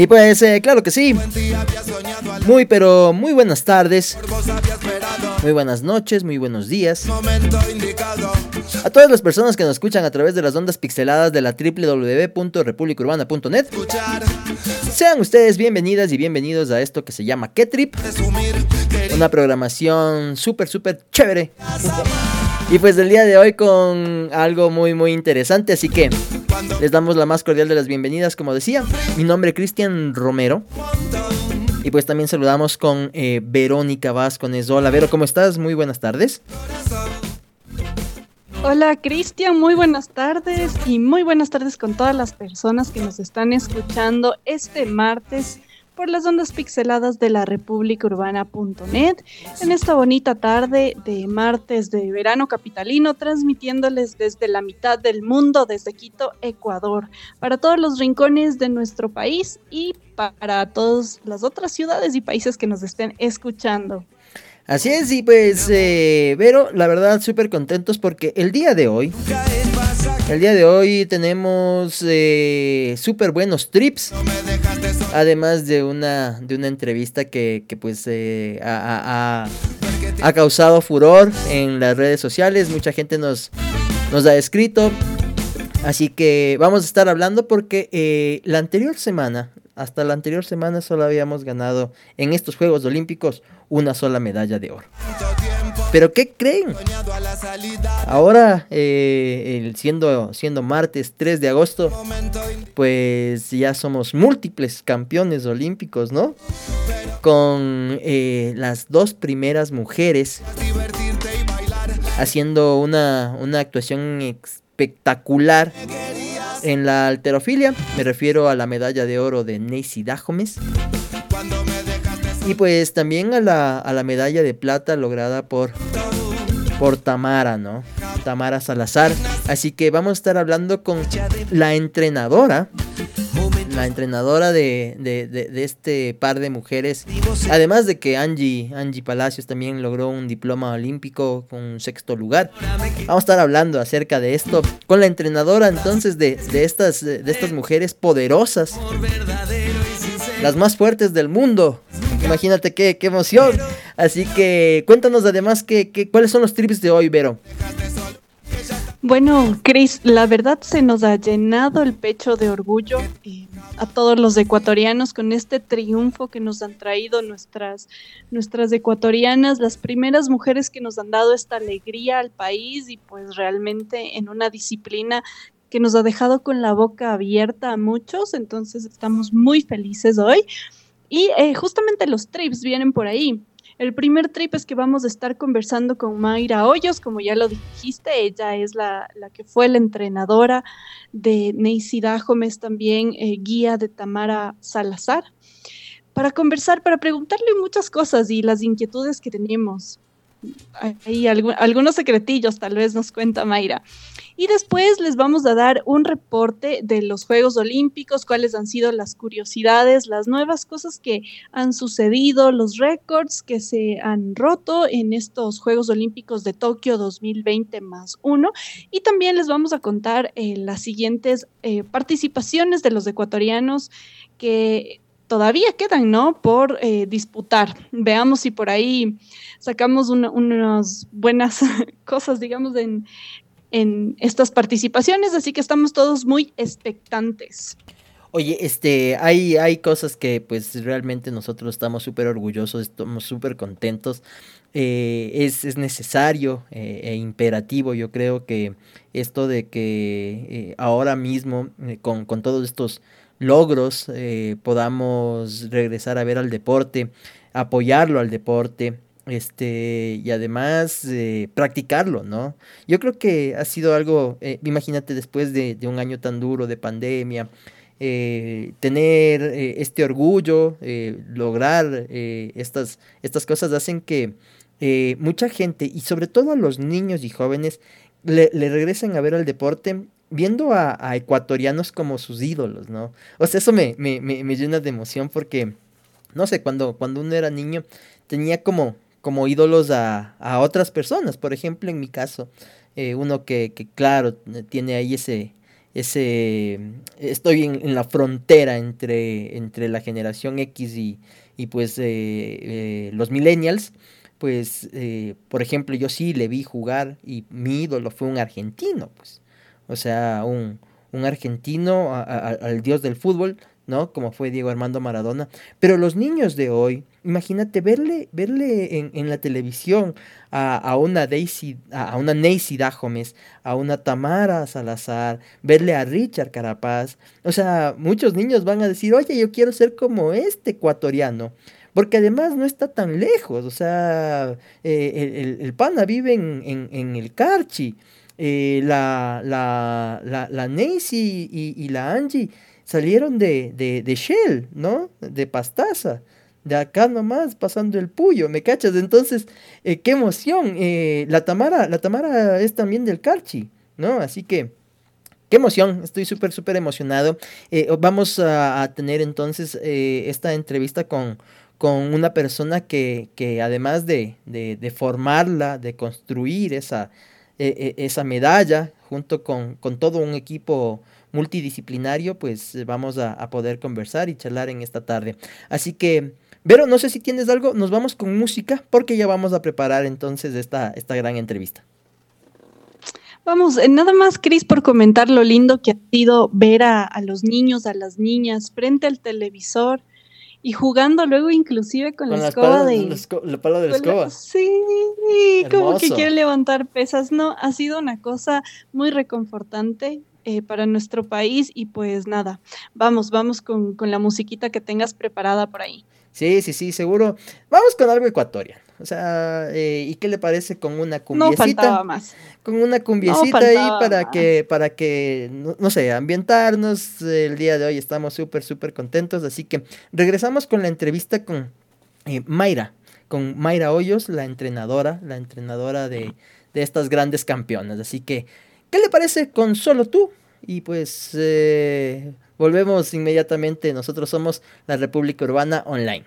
Y pues, eh, claro que sí. Muy, pero muy buenas tardes. Muy buenas noches, muy buenos días. A todas las personas que nos escuchan a través de las ondas pixeladas de la www.republicurbana.net. Sean ustedes bienvenidas y bienvenidos a esto que se llama ¿Qué Trip? Una programación súper, súper chévere. Y pues el día de hoy con algo muy, muy interesante. Así que les damos la más cordial de las bienvenidas, como decía. Mi nombre es Cristian Romero. Y pues también saludamos con eh, Verónica Vázquez. Hola, Vero, ¿cómo estás? Muy buenas tardes. Hola Cristian, muy buenas tardes y muy buenas tardes con todas las personas que nos están escuchando este martes por las ondas pixeladas de la República Urbana.net en esta bonita tarde de martes de verano capitalino, transmitiéndoles desde la mitad del mundo, desde Quito, Ecuador, para todos los rincones de nuestro país y para todas las otras ciudades y países que nos estén escuchando. Así es, y pues, eh, Vero, la verdad, súper contentos porque el día de hoy, el día de hoy tenemos eh, súper buenos trips. Además de una, de una entrevista que, pues eh, ha, causado furor en las redes sociales. Mucha gente nos, nos ha escrito. Así que vamos a estar hablando porque eh, la anterior semana, hasta la anterior semana solo habíamos ganado en estos Juegos Olímpicos una sola medalla de oro. Pero ¿qué creen? Ahora, eh, siendo, siendo martes 3 de agosto, pues ya somos múltiples campeones olímpicos, ¿no? Con eh, las dos primeras mujeres haciendo una, una actuación espectacular en la alterofilia. Me refiero a la medalla de oro de Nancy Dahomes. Y pues también a la, a la medalla de plata lograda por, por Tamara, ¿no? Tamara Salazar. Así que vamos a estar hablando con la entrenadora. La entrenadora de, de, este par de mujeres. Además de que Angie, Angie Palacios también logró un diploma olímpico con un sexto lugar. Vamos a estar hablando acerca de esto con la entrenadora entonces de, estas, de estas mujeres poderosas. Las más fuertes del mundo. Imagínate qué, qué emoción. Así que cuéntanos además que, cuáles son los trips de hoy, Vero. Bueno, Chris, la verdad se nos ha llenado el pecho de orgullo eh, a todos los ecuatorianos con este triunfo que nos han traído nuestras, nuestras ecuatorianas, las primeras mujeres que nos han dado esta alegría al país y pues realmente en una disciplina que nos ha dejado con la boca abierta a muchos, entonces estamos muy felices hoy. Y eh, justamente los trips vienen por ahí. El primer trip es que vamos a estar conversando con Mayra Hoyos, como ya lo dijiste, ella es la, que fue la entrenadora de Neisy Dajomes, también eh, guía de Tamara Salazar, para conversar, para preguntarle muchas cosas y las inquietudes que tenemos. Hay algunos secretillos, tal vez nos cuenta Mayra. Y después les vamos a dar un reporte de los Juegos Olímpicos, cuáles han sido las curiosidades, las nuevas cosas que han sucedido, los récords que se han roto en estos Juegos Olímpicos de Tokio 2020 más uno. Y también les vamos a contar eh, las siguientes eh, participaciones de los ecuatorianos que todavía quedan, ¿no? Por eh, disputar. Veamos si por ahí sacamos unas buenas cosas, digamos, en, en estas participaciones, así que estamos todos muy expectantes. Oye, este, hay, hay cosas que pues realmente nosotros estamos súper orgullosos, estamos súper contentos. Eh, es, necesario eh, e imperativo, yo creo que esto de que ahora mismo, con, con, todos estos logros, podamos regresar a ver al deporte, apoyarlo al deporte, este, y además eh, practicarlo, ¿no? Yo creo que ha sido algo, eh, imagínate después de, un año tan duro de pandemia, eh, tener este orgullo, lograr estas, estas cosas hacen que mucha gente, y sobre todo a los niños y jóvenes, le, regresen a ver al deporte viendo a, ecuatorianos como sus ídolos, ¿no? O sea, eso me, me, me, llena de emoción porque, no sé, cuando, cuando uno era niño tenía como como ídolos a, a, otras personas. Por ejemplo, en mi caso, eh, uno que, que, claro, tiene ahí ese, ese estoy en, la frontera entre, entre la generación X y, y pues eh, eh, los millennials, pues eh, por ejemplo yo sí le vi jugar y mi ídolo fue un argentino, pues, o sea, un, un argentino al dios del fútbol, ¿no? Como fue Diego Armando Maradona. Pero los niños de hoy, imagínate verle, verle en, en la televisión a, a, una Daisy, a, una Nancy Dajomes, a una Tamara Salazar, verle a Richard Carapaz. O sea, muchos niños van a decir, oye, yo quiero ser como este ecuatoriano. Porque además no está tan lejos, o sea, eh, el, el, pana vive en, en, en el Carchi, eh, la, la, la, la Nancy y, la Angie salieron de, de, de Shell, ¿no? De Pastaza. De acá nomás, pasando el puyo, ¿me cachas? Entonces, eh, qué emoción. Eh, la, Tamara, la Tamara es también del Carchi, ¿no? Así que, qué emoción. Estoy súper, súper emocionado. Eh, vamos a, tener entonces esta entrevista con, con una persona que, que además de, de, de, formarla, de construir esa, esa medalla, junto con, con todo un equipo multidisciplinario, pues eh, vamos a, poder conversar y charlar en esta tarde. Así que, Vero, no sé si tienes algo, nos vamos con música porque ya vamos a preparar entonces esta, esta gran entrevista. Vamos, eh, nada más, Cris, por comentar lo lindo que ha sido ver a, los niños, a las niñas frente al televisor y jugando luego inclusive con, la escoba de... La, pala de la escoba. sí, como que quiere levantar pesas. No, ha sido una cosa muy reconfortante. Eh, para nuestro país y pues nada, vamos, vamos con, con, la musiquita que tengas preparada por ahí. Sí, sí, sí, seguro. Vamos con algo ecuatoriano. O sea, eh, ¿y qué le parece con una cumbiecita? No más. Con una cumbiecita ahí para que, para que, no, sé, ambientarnos. El día de hoy estamos súper, súper contentos. Así que regresamos con la entrevista con eh, Mayra, con Mayra Hoyos, la entrenadora, la entrenadora de, de estas grandes campeonas. Así que ¿Qué le parece con solo tú? Y pues eh, volvemos inmediatamente. Nosotros somos la República Urbana Online.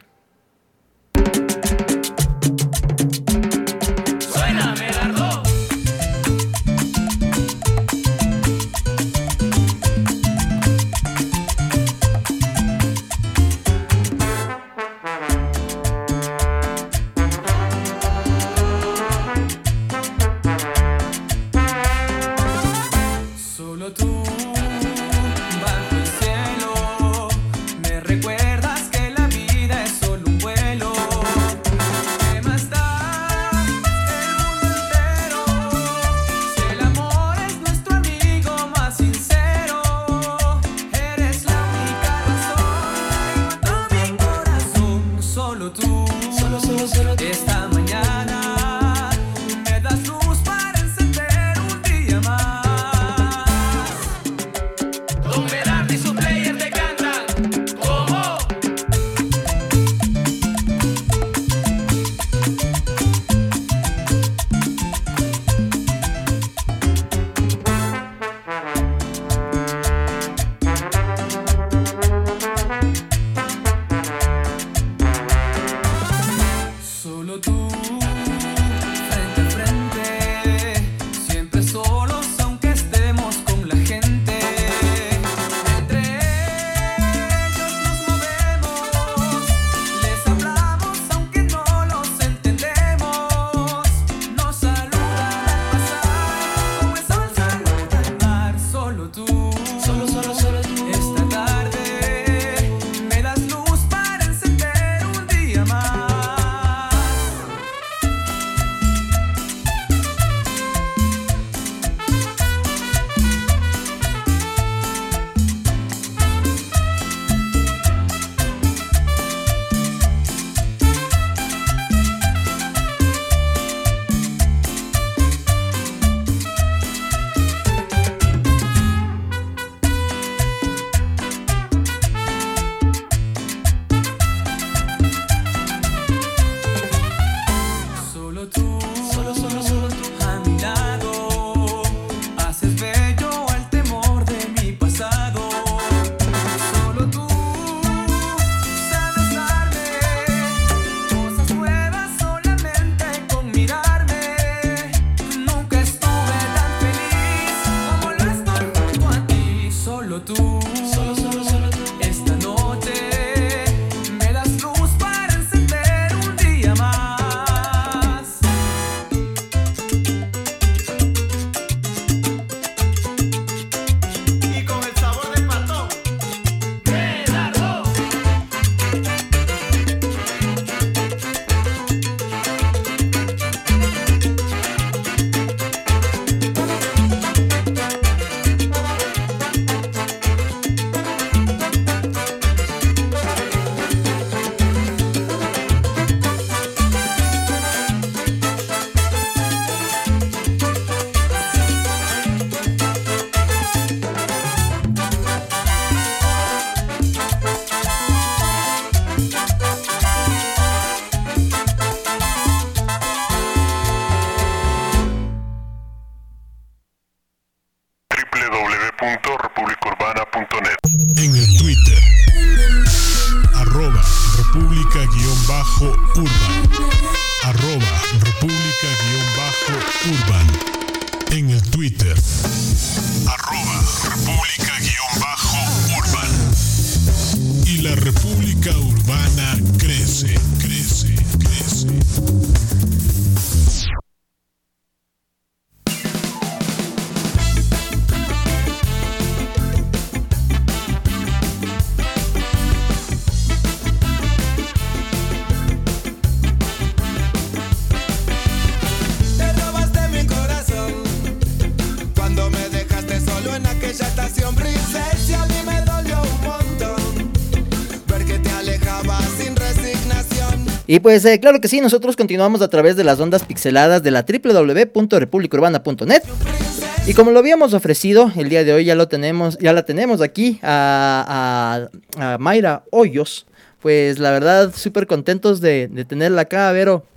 tú. Solo, solo, solo. Y pues eh, claro que sí, nosotros continuamos a través de las ondas pixeladas de la www.republicaurbana.net. Y como lo habíamos ofrecido, el día de hoy ya lo tenemos, ya la tenemos aquí a, Mayra Hoyos. Pues la verdad, súper contentos de, de tenerla acá, Vero.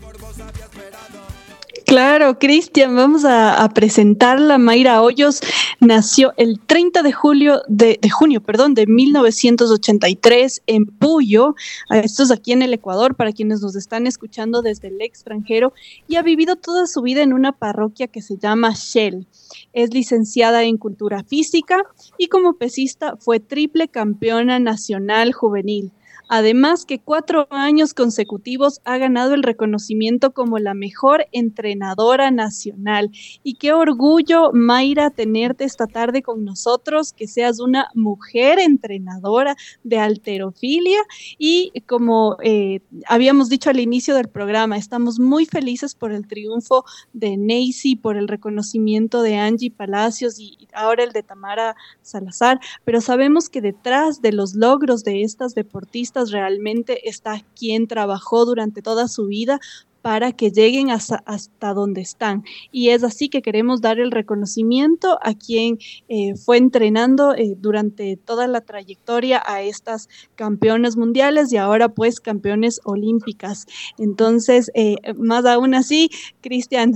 Claro, Cristian, vamos a, presentarla. Mayra Hoyos nació el 30 de julio de, junio, perdón, de 1983 en Puyo. Esto es aquí en el Ecuador para quienes nos están escuchando desde el extranjero y ha vivido toda su vida en una parroquia que se llama Shell. Es licenciada en cultura física y como pesista fue triple campeona nacional juvenil. Además que cuatro años consecutivos ha ganado el reconocimiento como la mejor entrenadora nacional. Y qué orgullo, Mayra, tenerte esta tarde con nosotros, que seas una mujer entrenadora de alterofilia. Y como eh, habíamos dicho al inicio del programa, estamos muy felices por el triunfo de Neisy, por el reconocimiento de Angie Palacios y ahora el de Tamara Salazar, pero sabemos que detrás de los logros de estas deportistas, realmente está quien trabajó durante toda su vida para que lleguen hasta, hasta donde están. Y es así que queremos dar el reconocimiento a quien eh, fue entrenando eh, durante toda la trayectoria a estas campeones mundiales y ahora pues campeones olímpicas. Entonces, eh, más aún así, Cristian,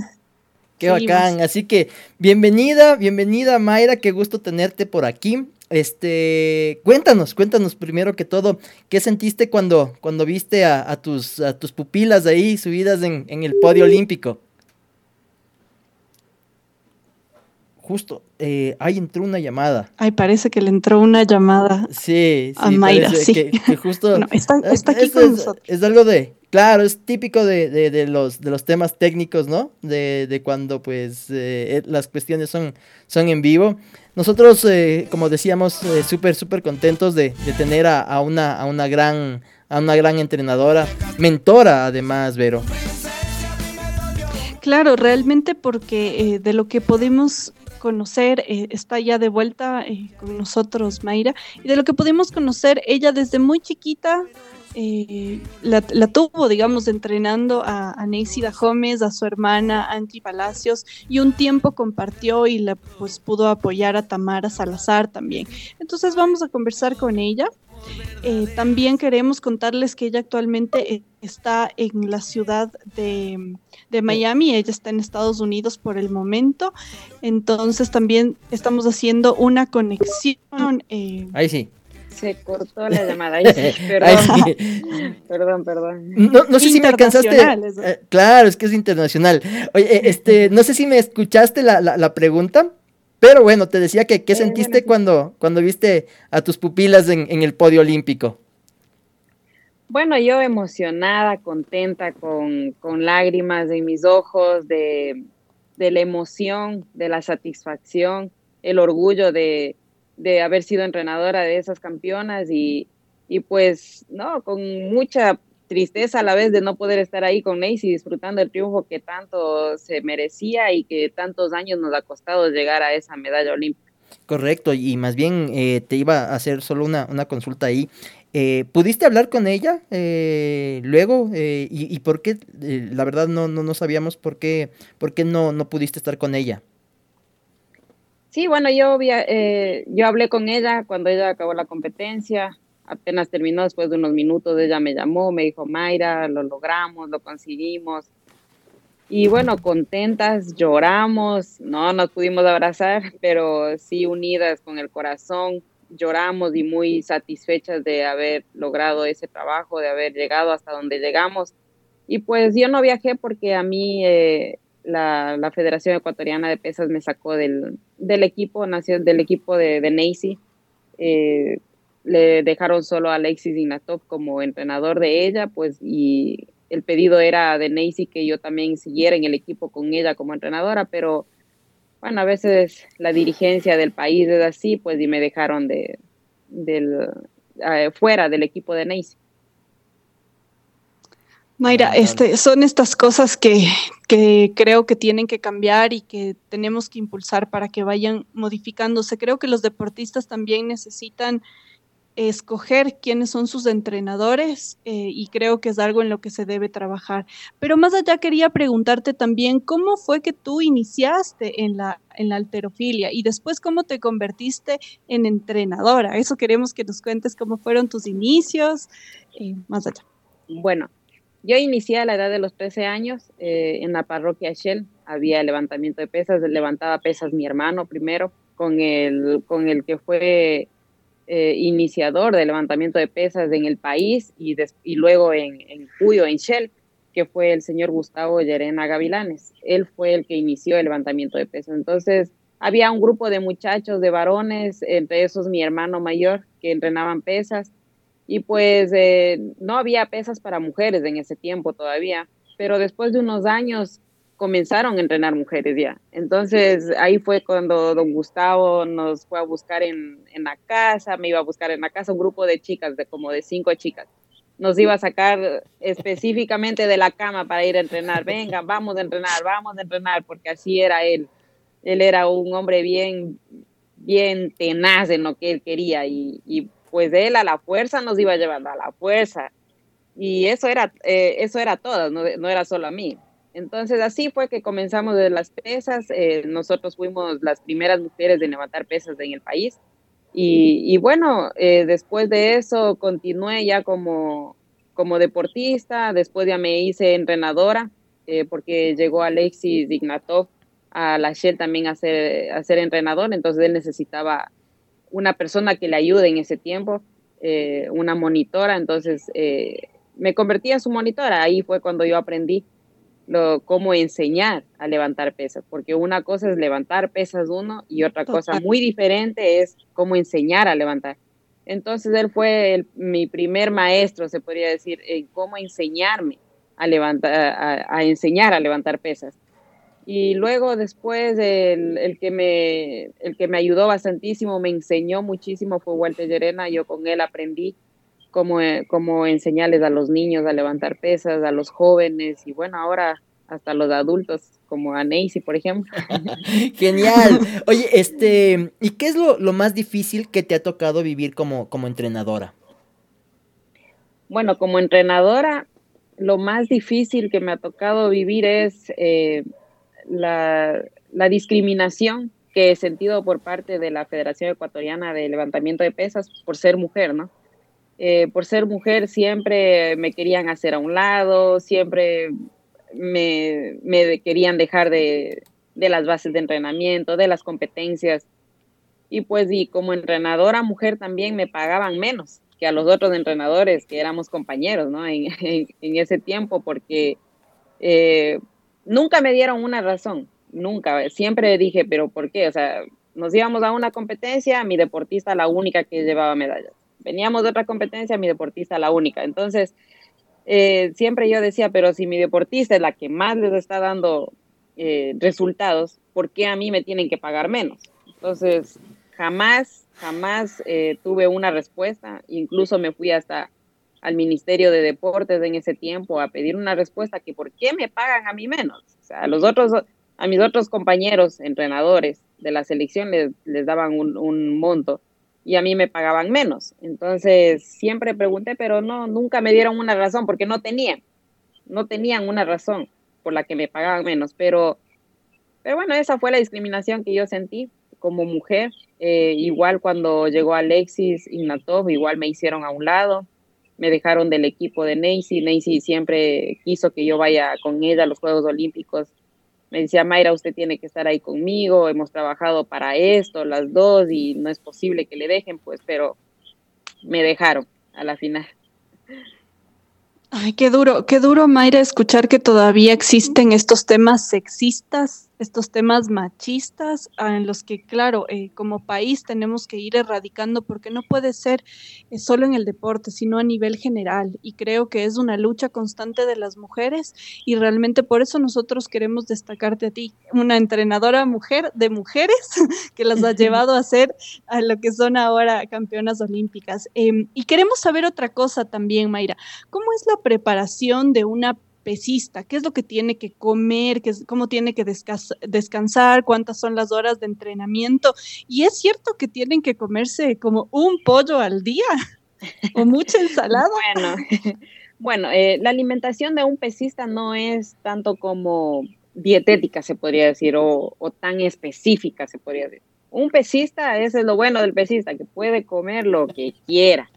Qué bacán. Así que bienvenida, bienvenida Mayra, qué gusto tenerte por aquí. Este, cuéntanos, cuéntanos primero que todo, ¿qué sentiste cuando, cuando viste a, tus, a tus pupilas ahí subidas en, el podio olímpico? Justo, eh, ahí entró una llamada. Ay, parece que le entró una llamada. Sí, sí. A Mayra, sí. Que, justo. está, aquí con nosotros. Es algo de, Claro, es típico de, de, los, de los temas técnicos, ¿no? De, de cuando pues eh, las cuestiones son, son en vivo. Nosotros, eh, como decíamos, eh, súper, súper contentos de, tener a, una, a, una gran, a una gran entrenadora, mentora además, Vero. Claro, realmente porque de lo que podemos conocer, está ya de vuelta con nosotros Mayra, y de lo que pudimos conocer, ella desde muy chiquita eh, la, tuvo, digamos, entrenando a, a Neisida Gómez, a su hermana Angie Palacios, y un tiempo compartió y la pues pudo apoyar a Tamara Salazar también. Entonces vamos a conversar con ella. Eh, también queremos contarles que ella actualmente eh, está en la ciudad de, de, Miami, ella está en Estados Unidos por el momento, entonces también estamos haciendo una conexión. Ahí sí se cortó la llamada. perdón. perdón, perdón. No, sé si me alcanzaste. Eh, claro, es que es internacional. Oye, eh, este, no sé si me escuchaste la, la, pregunta, pero bueno, te decía que qué sentiste cuando, cuando viste a tus pupilas en, en, el podio olímpico. Bueno, yo emocionada, contenta, con, con lágrimas en mis ojos, de, de la emoción, de la satisfacción, el orgullo de, de haber sido entrenadora de esas campeonas y, y pues, no, con mucha tristeza a la vez de no poder estar ahí con Nancy disfrutando el triunfo que tanto se merecía y que tantos años nos ha costado llegar a esa medalla olímpica. Correcto, y más bien eh, te iba a hacer solo una, una consulta ahí. Eh, ¿Pudiste hablar con ella eh, luego? Y, y, por qué? la verdad no, no, no sabíamos por qué, por qué no, no pudiste estar con ella. Sí, bueno, yo, eh, yo hablé con ella cuando ella acabó la competencia, apenas terminó después de unos minutos, ella me llamó, me dijo, Mayra, lo logramos, lo conseguimos. Y bueno, contentas, lloramos, no nos pudimos abrazar, pero sí unidas con el corazón, lloramos y muy satisfechas de haber logrado ese trabajo, de haber llegado hasta donde llegamos. Y pues yo no viajé porque a mí eh, la, la, Federación Ecuatoriana de Pesas me sacó del, del equipo, del equipo de, de. Eh, le dejaron solo a Alexis Ignatov como entrenador de ella, pues, y el pedido era de Nacy que yo también siguiera en el equipo con ella como entrenadora, pero bueno, a veces la dirigencia del país es así, pues, y me dejaron de, del, uh, fuera del equipo de Nacy. Mayra, este, son estas cosas que, que, creo que tienen que cambiar y que tenemos que impulsar para que vayan modificándose. Creo que los deportistas también necesitan escoger quiénes son sus entrenadores eh, y creo que es algo en lo que se debe trabajar. Pero más allá quería preguntarte también cómo fue que tú iniciaste en la, en la alterofilia y después cómo te convertiste en entrenadora. Eso queremos que nos cuentes cómo fueron tus inicios, eh, más allá. Bueno, yo inicié a la edad de los 13 años eh, en la parroquia Shell. Había levantamiento de pesas, levantaba pesas mi hermano primero, con el, con el que fue eh, iniciador del levantamiento de pesas en el país y, y luego en, en Cuyo, en Shell, que fue el señor Gustavo Llerena Gavilanes. Él fue el que inició el levantamiento de pesas. Entonces, había un grupo de muchachos, de varones, entre esos mi hermano mayor, que entrenaban pesas y pues eh, no había pesas para mujeres en ese tiempo todavía, pero después de unos años comenzaron a entrenar mujeres ya. Entonces ahí fue cuando don Gustavo nos fue a buscar en, en la casa, me iba a buscar en la casa un grupo de chicas, de como de cinco chicas. Nos iba a sacar específicamente de la cama para ir a entrenar. Venga, vamos a entrenar, vamos a entrenar, porque así era él. Él era un hombre bien, bien tenaz en lo que él quería y, y pues él a la fuerza nos iba llevando a la fuerza. Y eso era, eh, eso era todo, no, no, era solo a mí. Entonces así fue que comenzamos de las pesas. Eh, nosotros fuimos las primeras mujeres de levantar pesas en el país. Y, y bueno, eh, después de eso continué ya como, como deportista, después ya me hice entrenadora, porque llegó Alexis Ignatov a la Shell también a ser, a ser entrenador, entonces él necesitaba una persona que le ayude en ese tiempo, eh, una monitora, entonces eh, me convertí en su monitora. Ahí fue cuando yo aprendí lo, cómo enseñar a levantar pesas, porque una cosa es levantar pesas uno y otra cosa muy diferente es cómo enseñar a levantar. Entonces él fue el, mi primer maestro, se podría decir, en cómo enseñarme a levantar, a, a enseñar a levantar pesas. Y luego después el, el, que me, el que me ayudó bastantísimo, me enseñó muchísimo fue Walter Llerena. Yo con él aprendí cómo, cómo enseñarles a los niños a levantar pesas, a los jóvenes y bueno, ahora hasta los adultos, como a Nacy, por ejemplo. Genial. Oye, este, ¿y qué es lo, lo, más difícil que te ha tocado vivir como, como entrenadora? Bueno, como entrenadora, lo más difícil que me ha tocado vivir es eh, la, discriminación que he sentido por parte de la Federación Ecuatoriana de Levantamiento de Pesas por ser mujer, ¿no? Eh, por ser mujer siempre me querían hacer a un lado, siempre me, querían dejar de, de, las bases de entrenamiento, de las competencias. Y pues y como entrenadora mujer también me pagaban menos que a los otros entrenadores que éramos compañeros, ¿no? En, en, en ese tiempo, porque eh, nunca me dieron una razón, nunca. Siempre dije, pero ¿por qué? O sea, nos íbamos a una competencia, mi deportista la única que llevaba medallas. Veníamos de otra competencia, mi deportista la única. Entonces, eh, siempre yo decía, pero si mi deportista es la que más les está dando eh, resultados, ¿por qué a mí me tienen que pagar menos? Entonces, jamás, jamás eh, tuve una respuesta. Incluso me fui hasta al Ministerio de Deportes en ese tiempo a pedir una respuesta que por qué me pagan a mí menos. A los otros, a mis otros compañeros entrenadores de la selección les, daban un, un, monto y a mí me pagaban menos. Entonces siempre pregunté, pero no, nunca me dieron una razón porque no tenían, no tenían una razón por la que me pagaban menos. Pero, pero bueno, esa fue la discriminación que yo sentí como mujer. Eh, igual cuando llegó Alexis Ignatov, igual me hicieron a un lado me dejaron del equipo de Nancy. Nancy siempre quiso que yo vaya con ella a los Juegos Olímpicos. Me decía, Mayra, usted tiene que estar ahí conmigo, hemos trabajado para esto, las dos, y no es posible que le dejen, pues, pero me dejaron a la final. Ay, qué duro, qué duro, Mayra, escuchar que todavía existen estos temas sexistas estos temas machistas en los que, claro, eh, como país tenemos que ir erradicando porque no puede ser eh, solo en el deporte, sino a nivel general. Y creo que es una lucha constante de las mujeres y realmente por eso nosotros queremos destacarte a ti, una entrenadora mujer de mujeres que las ha llevado a ser a lo que son ahora campeonas olímpicas. Em, y queremos saber otra cosa también, Mayra. ¿Cómo es la preparación de una pesista, qué es lo que tiene que comer, es, cómo tiene que descansar, cuántas son las horas de entrenamiento. Y es cierto que tienen que comerse como un pollo al día o mucha ensalada. Bueno, eh, la alimentación de un pesista no es tanto como dietética, se podría decir, o, o tan específica, se podría decir. Un pesista, ese es lo bueno del pesista, que puede comer lo que quiera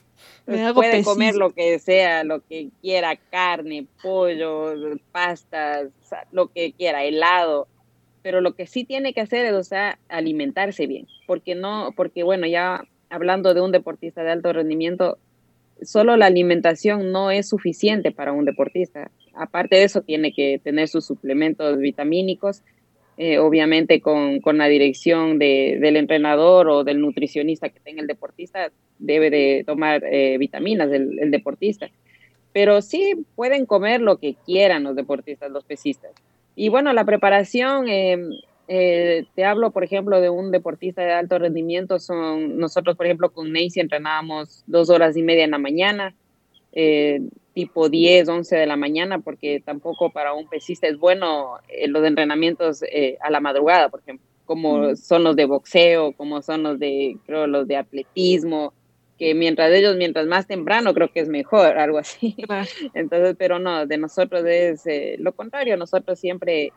puede comer lo que sea, lo que quiera, carne, pollo, pastas, lo que quiera, helado. Pero lo que sí tiene que hacer es, o sea, alimentarse bien. Porque no, porque bueno, ya hablando de un deportista de alto rendimiento, solo la alimentación no es suficiente para un deportista. Aparte de eso, tiene que tener sus suplementos vitamínicos, eh, obviamente con, con, la dirección de, del entrenador o del nutricionista que tenga el deportista, debe de tomar eh, vitaminas el, deportista. Pero sí pueden comer lo que quieran los deportistas, los pesistas. Y bueno, la preparación, em, eh, te hablo, por ejemplo, de un deportista de alto rendimiento, son nosotros, por ejemplo, con Nancy entrenábamos dos horas y media en la mañana, tipo 10, 11 de la mañana, porque tampoco para un pesista es bueno eh, los entrenamientos eh, a la madrugada, por ejemplo, como son los de boxeo, como son los de, creo, los de atletismo, que mientras ellos, mientras más temprano, creo que es mejor, algo así. Entonces, pero no, de nosotros es eh, lo contrario, nosotros siempre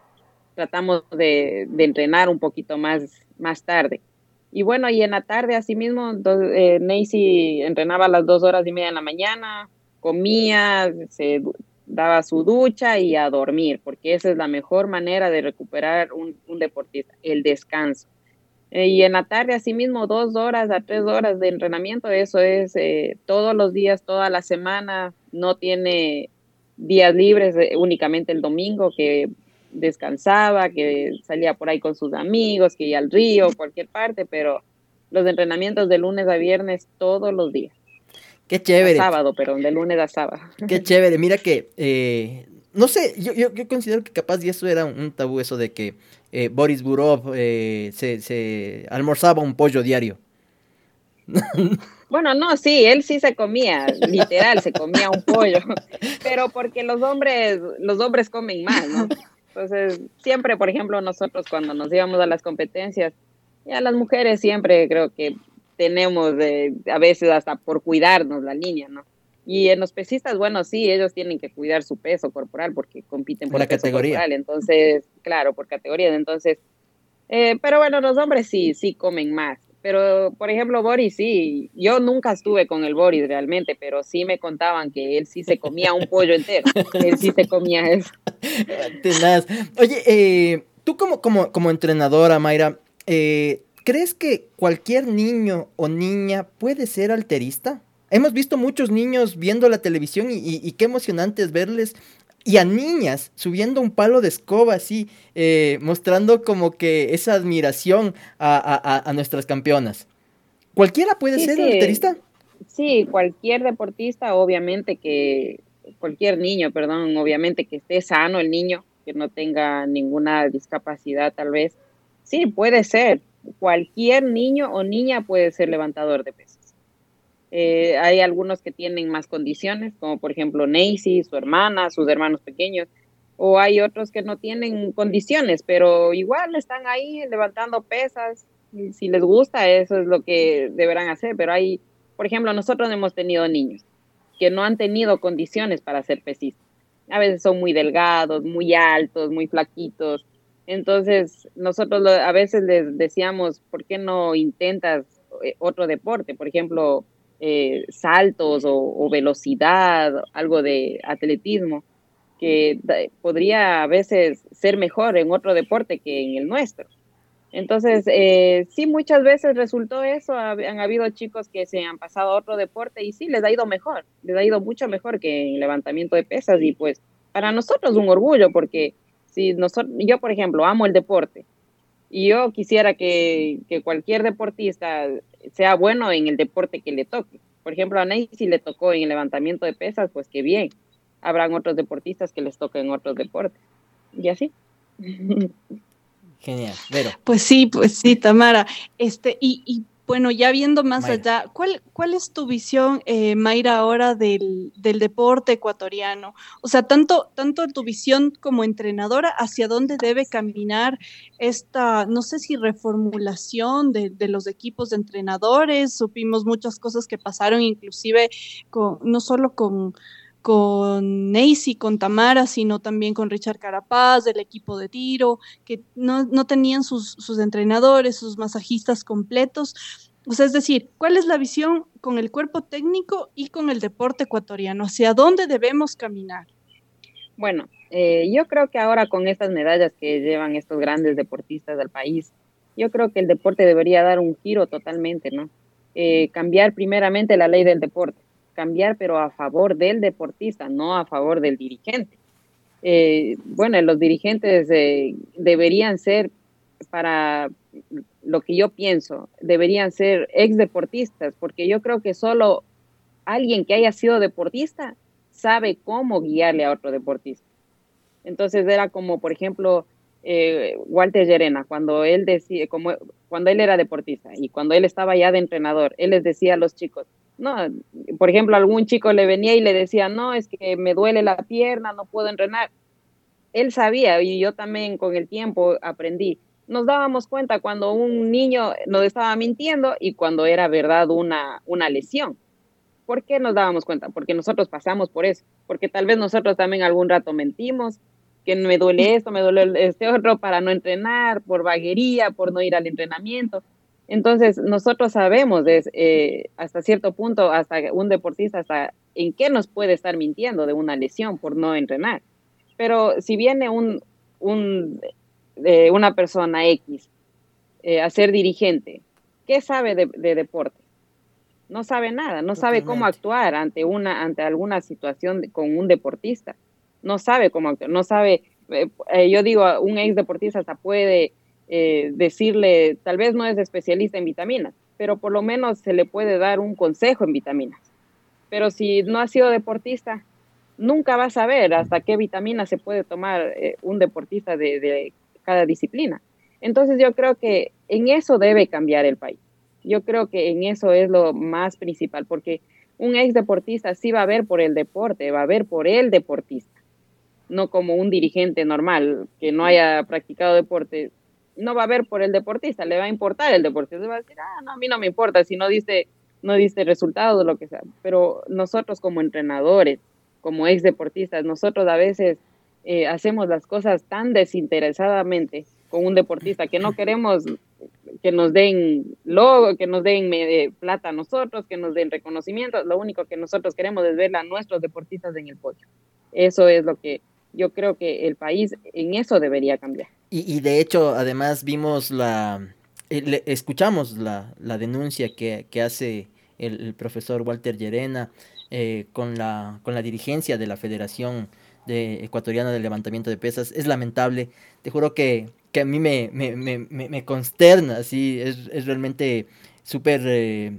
tratamos de, de, entrenar un poquito más, más tarde. Y bueno, y en la tarde, así mismo, entonces, Nancy entrenaba a las dos horas y media en la mañana, comía, se daba su ducha y a dormir, porque esa es la mejor manera de recuperar un, deportista, el descanso. Eh, y en la tarde, asimismo, dos horas a tres horas de entrenamiento, eso es eh, todos los días, toda la semana, no tiene días libres, eh, únicamente el domingo que descansaba, que salía por ahí con sus amigos, que iba al río, cualquier parte, pero los entrenamientos de lunes a viernes todos los días. Qué chévere. sábado, pero de lunes a sábado. Qué chévere. Mira que, eh, no sé, yo, yo, considero que capaz y eso era un tabú, eso de que eh, Boris Burov eh, se, se almorzaba un pollo diario. Bueno, no, sí, él sí se comía, literal, se comía un pollo, pero porque los hombres, los hombres comen más, ¿no? Entonces, siempre, por ejemplo, nosotros cuando nos íbamos a las competencias, ya las mujeres siempre creo que tenemos a veces hasta por cuidarnos la línea, ¿no? Y en los pesistas, bueno, sí, ellos tienen que cuidar su peso corporal porque compiten por, la categoría. entonces, claro, por categorías, entonces, eh, pero bueno, los hombres sí, sí comen más. Pero, por ejemplo, Boris, sí, yo nunca estuve con el Boris realmente, pero sí me contaban que él sí se comía un pollo entero, él sí se comía eso. Oye, eh, tú como, como, como entrenadora, Mayra, eh, ¿Crees que cualquier niño o niña puede ser alterista? Hemos visto muchos niños viendo la televisión y, qué emocionante es verles y a niñas subiendo un palo de escoba así, eh, mostrando como que esa admiración a, nuestras campeonas. ¿Cualquiera puede ser alterista? Sí, cualquier deportista, obviamente que, cualquier niño, perdón, obviamente que esté sano el niño, que no tenga ninguna discapacidad tal vez. Sí, puede ser, cualquier niño o niña puede ser levantador de pesas. Eh, hay algunos que tienen más condiciones, como por ejemplo Nancy, su hermana, sus hermanos pequeños, o hay otros que no tienen condiciones, pero igual están ahí levantando pesas. Si les gusta, eso es lo que deberán hacer. Pero hay, por ejemplo, nosotros hemos tenido niños que no han tenido condiciones para ser pesistas. A veces son muy delgados, muy altos, muy flaquitos, entonces, nosotros a veces les decíamos, ¿por qué no intentas eh, otro deporte? Por ejemplo, eh, saltos o, velocidad, algo de atletismo, que podría a veces ser mejor en otro deporte que en el nuestro. Entonces, eh, sí, muchas veces resultó eso. Han habido chicos que se han pasado a otro deporte y sí, les ha ido mejor, les ha ido mucho mejor que en levantamiento de pesas. Y pues, para nosotros un orgullo, porque si nosotros, yo, por ejemplo, amo el deporte y yo quisiera que, que cualquier deportista sea bueno en el deporte que le toque. Por ejemplo, a Ney si le tocó en el levantamiento de pesas, pues qué bien. Habrán otros deportistas que les toquen otros deportes. Y así. Genial. Vero. Pues sí, pues sí, Tamara. Este, y, y bueno, ya viendo más allá, ¿cuál, ¿cuál es tu visión, eh, Mayra, ahora del, del, deporte ecuatoriano? O sea, tanto, tanto tu visión como entrenadora, ¿hacia dónde debe caminar esta, no sé si reformulación de, de los equipos de entrenadores? Supimos muchas cosas que pasaron, inclusive con, no solo con con Neisy, con Tamara, sino también con Richard Carapaz, del equipo de tiro, que no, tenían sus, sus, entrenadores, sus masajistas completos. O sea, es decir, ¿cuál es la visión con el cuerpo técnico y con el deporte ecuatoriano? ¿Hacia dónde debemos caminar? Bueno, eh, yo creo que ahora con estas medallas que llevan estos grandes deportistas del país, yo creo que el deporte debería dar un giro totalmente, ¿no? Eh, cambiar primeramente la ley del deporte cambiar, pero a favor del deportista, no a favor del dirigente. Eh, bueno, los dirigentes eh, deberían ser, para lo que yo pienso, deberían ser ex deportistas, porque yo creo que solo alguien que haya sido deportista sabe cómo guiarle a otro deportista. Entonces era como, por ejemplo, eh, Walter Llerena, cuando él decía, como cuando él era deportista y cuando él estaba ya de entrenador, él les decía a los chicos, no, por ejemplo, algún chico le venía y le decía, no, es que me duele la pierna, no puedo entrenar. Él sabía y yo también con el tiempo aprendí. Nos dábamos cuenta cuando un niño nos estaba mintiendo y cuando era verdad una, una lesión. ¿Por qué nos dábamos cuenta? Porque nosotros pasamos por eso. Porque tal vez nosotros también algún rato mentimos, que me duele esto, me duele este otro para no entrenar, por vaguería, por no ir al entrenamiento. Entonces, nosotros sabemos eh, hasta cierto punto, hasta un deportista, hasta en qué nos puede estar mintiendo de una lesión por no entrenar. Pero si viene un, un eh, una persona X eh, a ser dirigente, ¿qué sabe de, deporte? No sabe nada, no sabe cómo actuar ante, una, ante alguna situación con un deportista. No sabe cómo actuar, no sabe, yo digo, un ex deportista hasta puede eh, decirle, tal vez no es especialista en vitaminas, pero por lo menos se le puede dar un consejo en vitaminas. Pero si no ha sido deportista, nunca va a saber hasta qué vitamina se puede tomar eh, un deportista de, de, cada disciplina. Entonces yo creo que en eso debe cambiar el país. Yo creo que en eso es lo más principal, porque un ex deportista sí va a ver por el deporte, va a ver por el deportista, no como un dirigente normal que no haya practicado deporte, no va a ver por el deportista, le va a importar el deportista, se va a decir, ah, no, a mí no me importa si no diste, no diste resultados lo que sea, pero nosotros como entrenadores, como ex deportistas, nosotros a veces eh, hacemos las cosas tan desinteresadamente con un deportista que no queremos que nos den logo, que nos den eh, plata a nosotros, que nos den reconocimiento, lo único que nosotros queremos es ver a nuestros deportistas en el podio. Eso es lo que yo creo que el país en eso debería cambiar. Y, de hecho, además vimos la, eh, escuchamos la, la denuncia que, que hace el, profesor Walter Llerena eh, con, la, con la dirigencia de la Federación de, Ecuatoriana del Levantamiento de Pesas. Es lamentable, te juro que, que a mí me, me, me, me consterna, así es, es realmente súper eh,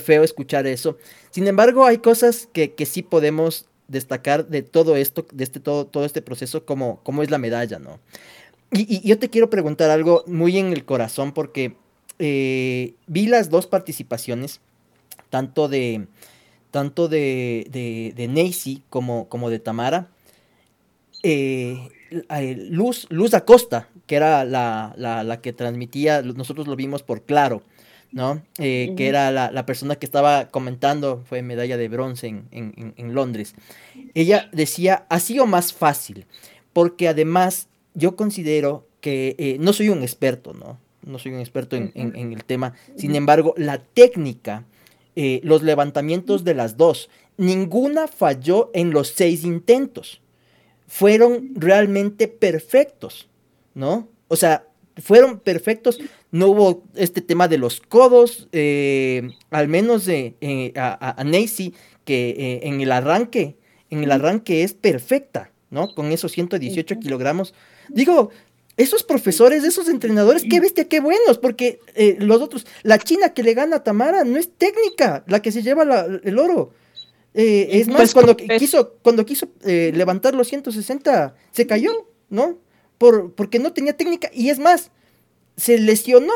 feo escuchar eso. Sin embargo, hay cosas que, que sí podemos destacar de todo esto, de este, todo, todo este proceso, como, como es la medalla, ¿no? Y, yo te quiero preguntar algo muy en el corazón porque eh, vi las dos participaciones, tanto de, tanto de, de, de como, como de Tamara. Eh, Luz, Luz Acosta, que era la, la, la, que transmitía, nosotros lo vimos por claro, ¿no? Eh, que era la, la, persona que estaba comentando, fue medalla de bronce en, en, en Londres. Ella decía, ha sido más fácil, porque además yo considero que eh, no soy un experto, ¿no? No soy un experto en, el tema. Sin embargo, la técnica eh, los levantamientos de las dos. Ninguna falló en los seis intentos. Fueron realmente perfectos, ¿no? O sea, fueron perfectos. No hubo este tema de los codos, eh, al menos de a, a, que en el arranque, en el arranque es perfecta, ¿no? Con esos 118 kilogramos. Digo, esos profesores, esos entrenadores, qué bestia, qué buenos, porque eh, los otros, la China que le gana a Tamara no es técnica la que se lleva el oro. Eh, es más, pues, cuando quiso, cuando quiso eh, levantar los 160, se cayó, ¿no? Por, porque no tenía técnica, y es más, se lesionó,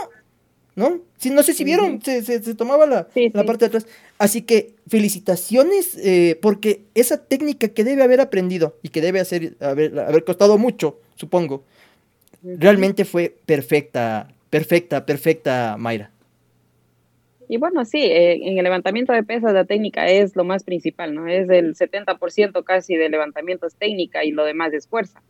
¿no? Si, no sé si vieron, se, se, tomaba la, la parte de atrás. Así que felicitaciones, porque esa técnica que debe haber aprendido y que debe hacer, haber, haber costado mucho, supongo, realmente fue perfecta, perfecta, perfecta, Mayra. Y bueno, sí, eh, en el levantamiento de pesas la técnica es lo más principal, ¿no? Es el 70% casi de levantamiento es técnica y lo demás es fuerza.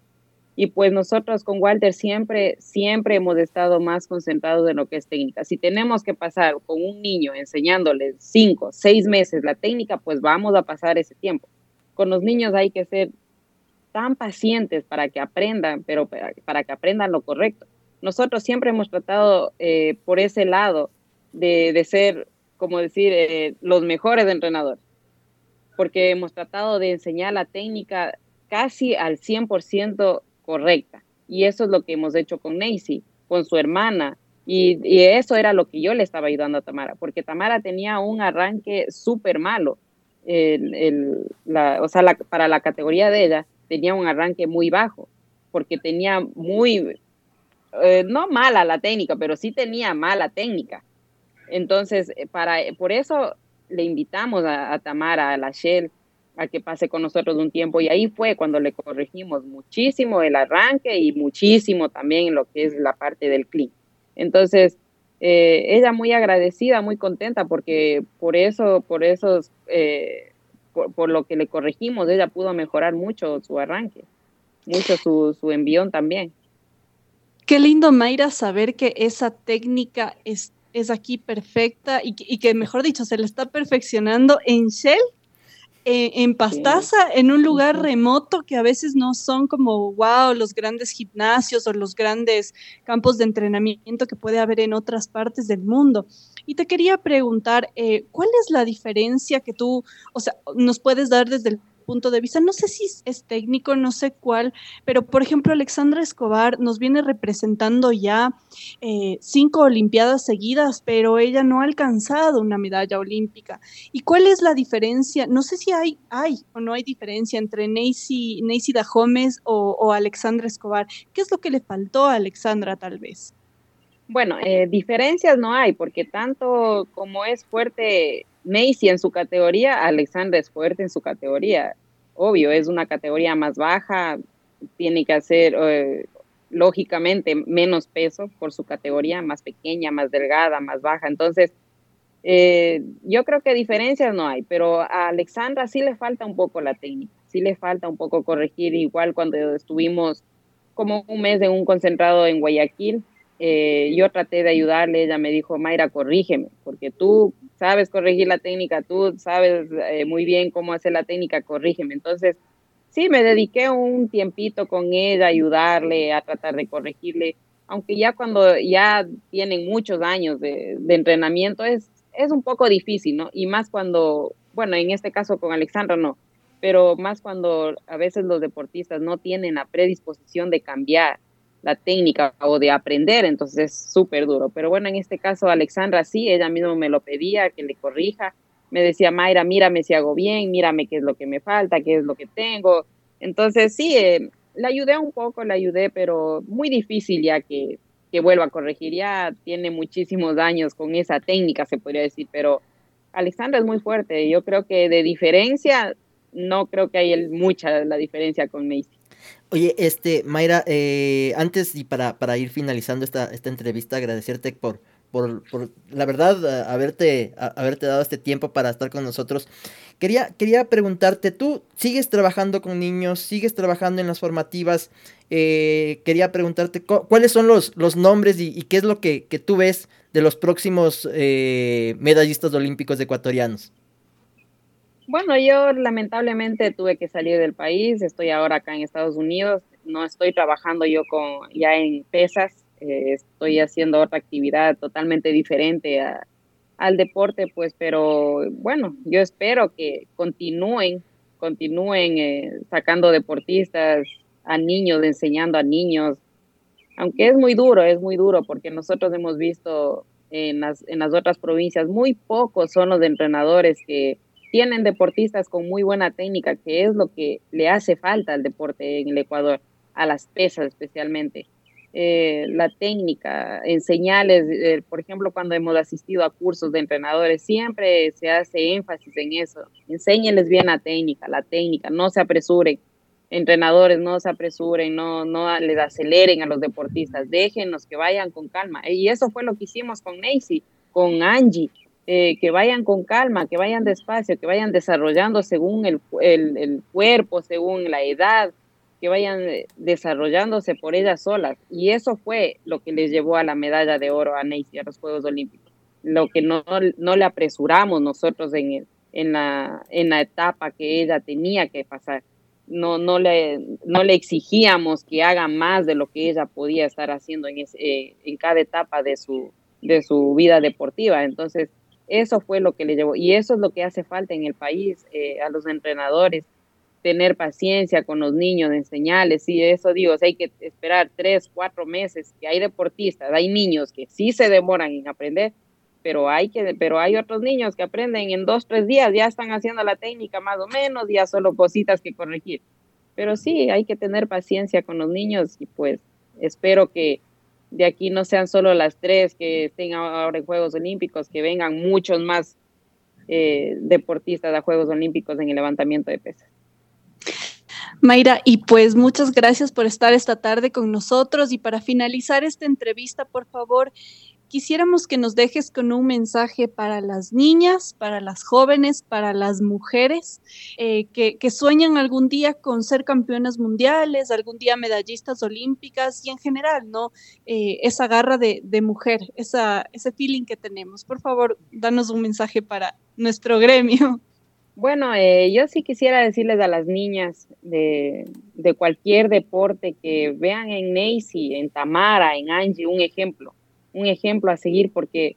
Y pues nosotros con Walter siempre, siempre hemos estado más concentrados en lo que es técnica. Si tenemos que pasar con un niño enseñándole cinco, seis meses la técnica, pues vamos a pasar ese tiempo. Con los niños hay que ser tan pacientes para que aprendan, pero para, que aprendan lo correcto. Nosotros siempre hemos tratado eh, por ese lado de, ser, como decir, eh, los mejores entrenadores, porque hemos tratado de enseñar la técnica casi al 100% correcta. Y eso es lo que hemos hecho con Nancy, con su hermana. Y, eso era lo que yo le estaba ayudando a Tamara, porque Tamara tenía un arranque súper malo. o sea, para la categoría de ella, tenía un arranque muy bajo, porque tenía muy, eh, no mala la técnica, pero sí tenía mala técnica. Entonces, eh, para, por eso le invitamos a, Tamara, a la Shell, a que pase con nosotros un tiempo y ahí fue cuando le corregimos muchísimo el arranque y muchísimo también lo que es la parte del clean. Entonces, eh, ella muy agradecida, muy contenta porque por eso, por esos por, lo que le corregimos, ella pudo mejorar mucho su arranque, mucho su, su envión también. Qué lindo, Mayra, saber que esa técnica es, es aquí perfecta y, y, que, mejor dicho, se le está perfeccionando en Shell eh, en Pastaza, en un lugar remoto que a veces no son como, wow, los grandes gimnasios o los grandes campos de entrenamiento que puede haber en otras partes del mundo. Y te quería preguntar, eh, ¿cuál es la diferencia que tú, o sea, nos puedes dar desde el punto de vista, no sé si es técnico, no sé cuál, pero por ejemplo Alexandra Escobar nos viene representando ya eh, cinco Olimpiadas seguidas, pero ella no ha alcanzado una medalla olímpica. ¿Y cuál es la diferencia? No sé si hay, hay o no hay diferencia entre Neisy, Dahomes o, o Alexandra Escobar. ¿Qué es lo que le faltó a Alexandra tal vez? Bueno, eh, diferencias no hay, porque tanto como es fuerte Macy en su categoría, Alexandra es fuerte en su categoría. Obvio, es una categoría más baja, tiene que hacer, eh, lógicamente, menos peso por su categoría, más pequeña, más delgada, más baja. Entonces, eh, yo creo que diferencias no hay, pero a Alexandra sí le falta un poco la técnica, sí le falta un poco corregir, igual cuando estuvimos como un mes en un concentrado en Guayaquil, eh, yo traté de ayudarle, ella me dijo, Mayra, corrígeme, porque tú sabes corregir la técnica, tú sabes eh, muy bien cómo hacer la técnica, corrígeme. Entonces, sí, me dediqué un tiempito con ella, ayudarle, a tratar de corregirle, aunque ya cuando ya tienen muchos años de, de entrenamiento es, es un poco difícil, ¿no? Y más cuando, bueno, en este caso con Alexandra no, pero más cuando a veces los deportistas no tienen la predisposición de cambiar la técnica o de aprender, entonces es súper duro. Pero bueno, en este caso Alexandra sí, ella misma me lo pedía, que le corrija. Me decía, Mayra, mírame si hago bien, mírame qué es lo que me falta, qué es lo que tengo. Entonces sí, eh, le ayudé un poco, le ayudé, pero muy difícil ya que, que vuelva a corregir. Ya tiene muchísimos años con esa técnica, se podría decir, pero Alexandra es muy fuerte. Yo creo que de diferencia, no creo que hay mucha la diferencia con Macy. Oye, este, Mayra, eh, antes y para, para ir finalizando esta, esta entrevista, agradecerte por, por, por la verdad, haberte, haberte dado este tiempo para estar con nosotros. Quería, quería preguntarte, ¿tú sigues trabajando con niños? ¿Sigues trabajando en las formativas? Eh, quería preguntarte cuáles son los, los nombres y, qué es lo que, que, tú ves de los próximos eh, medallistas olímpicos ecuatorianos. Bueno, yo lamentablemente tuve que salir del país, estoy ahora acá en Estados Unidos, no estoy trabajando yo con ya en pesas, eh, estoy haciendo otra actividad totalmente diferente al deporte, pues, pero bueno, yo espero que continúen, continúen eh, sacando deportistas a niños, enseñando a niños, aunque es muy duro, es muy duro, porque nosotros hemos visto en las, en las otras provincias, muy pocos son los entrenadores que tienen deportistas con muy buena técnica, que es lo que le hace falta al deporte en el Ecuador, a las pesas especialmente. Eh, la técnica, enseñarles, eh, por ejemplo, cuando hemos asistido a cursos de entrenadores, siempre se hace énfasis en eso. Enséñenles bien la técnica, la técnica, no se apresuren. Entrenadores, no se apresuren, no, no les aceleren a los deportistas, déjenos que vayan con calma. Y eso fue lo que hicimos con Nancy, con Angie, eh, que vayan con calma, que vayan despacio, que vayan desarrollando según el, el, el cuerpo, según la edad, que vayan eh, desarrollándose por ellas solas. Y eso fue lo que les llevó a la medalla de oro a Neisy a los Juegos Olímpicos. Lo que no, no le apresuramos nosotros en, el, en, la, en la etapa que ella tenía que pasar. No, no, le, no le exigíamos que haga más de lo que ella podía estar haciendo en, ese, eh, en cada etapa de su, de su vida deportiva. Entonces, eso fue lo que le llevó. Y eso es lo que hace falta en el país eh, a los entrenadores, tener paciencia con los niños, enseñarles, y eso digo, hay que esperar tres, cuatro meses, que hay deportistas, hay niños que sí se demoran en aprender, pero hay que, pero hay otros niños que aprenden en dos, tres días, ya están haciendo la técnica más o menos, ya solo cositas que corregir. Pero sí, hay que tener paciencia con los niños y pues espero que de aquí no sean solo las tres que estén ahora en Juegos Olímpicos, que vengan muchos más eh, deportistas a Juegos Olímpicos en el levantamiento de pesas. Mayra, y pues muchas gracias por estar esta tarde con nosotros y para finalizar esta entrevista, por favor, quisiéramos que nos dejes con un mensaje para las niñas, para las jóvenes, para las mujeres eh, que, sueñan algún día con ser campeonas mundiales, algún día medallistas olímpicas y en general, ¿no? Eh, esa garra de, mujer, esa, ese feeling que tenemos. Por favor, danos un mensaje para nuestro gremio. Bueno, eh, yo sí quisiera decirles a las niñas de, cualquier deporte que vean en Nancy, en Tamara, en Angie, un ejemplo, un ejemplo a seguir, porque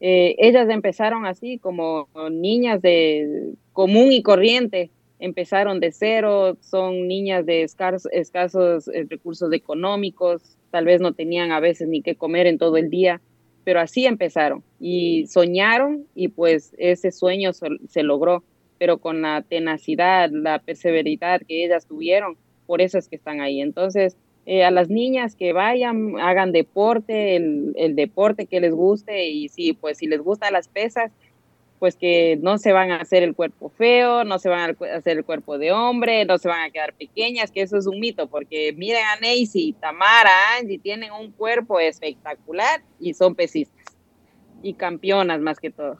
eh, ellas empezaron así como niñas de común y corriente, empezaron de cero, son niñas de escasos, eh, recursos económicos, tal vez no tenían a veces ni qué comer en todo el día, pero así empezaron y soñaron y pues ese sueño se logró pero con la tenacidad, la perseveridad que ellas tuvieron, por eso es que están ahí. Entonces, eh, a las niñas que vayan, hagan deporte, el, deporte que les guste y sí, pues si les gustan las pesas, pues que no se van a hacer el cuerpo feo, no se van a hacer el cuerpo de hombre, no se van a quedar pequeñas, que eso es un mito, porque miren a Neisy, Tamara, Angie, tienen un cuerpo espectacular y son pesistas y campeonas más que todo.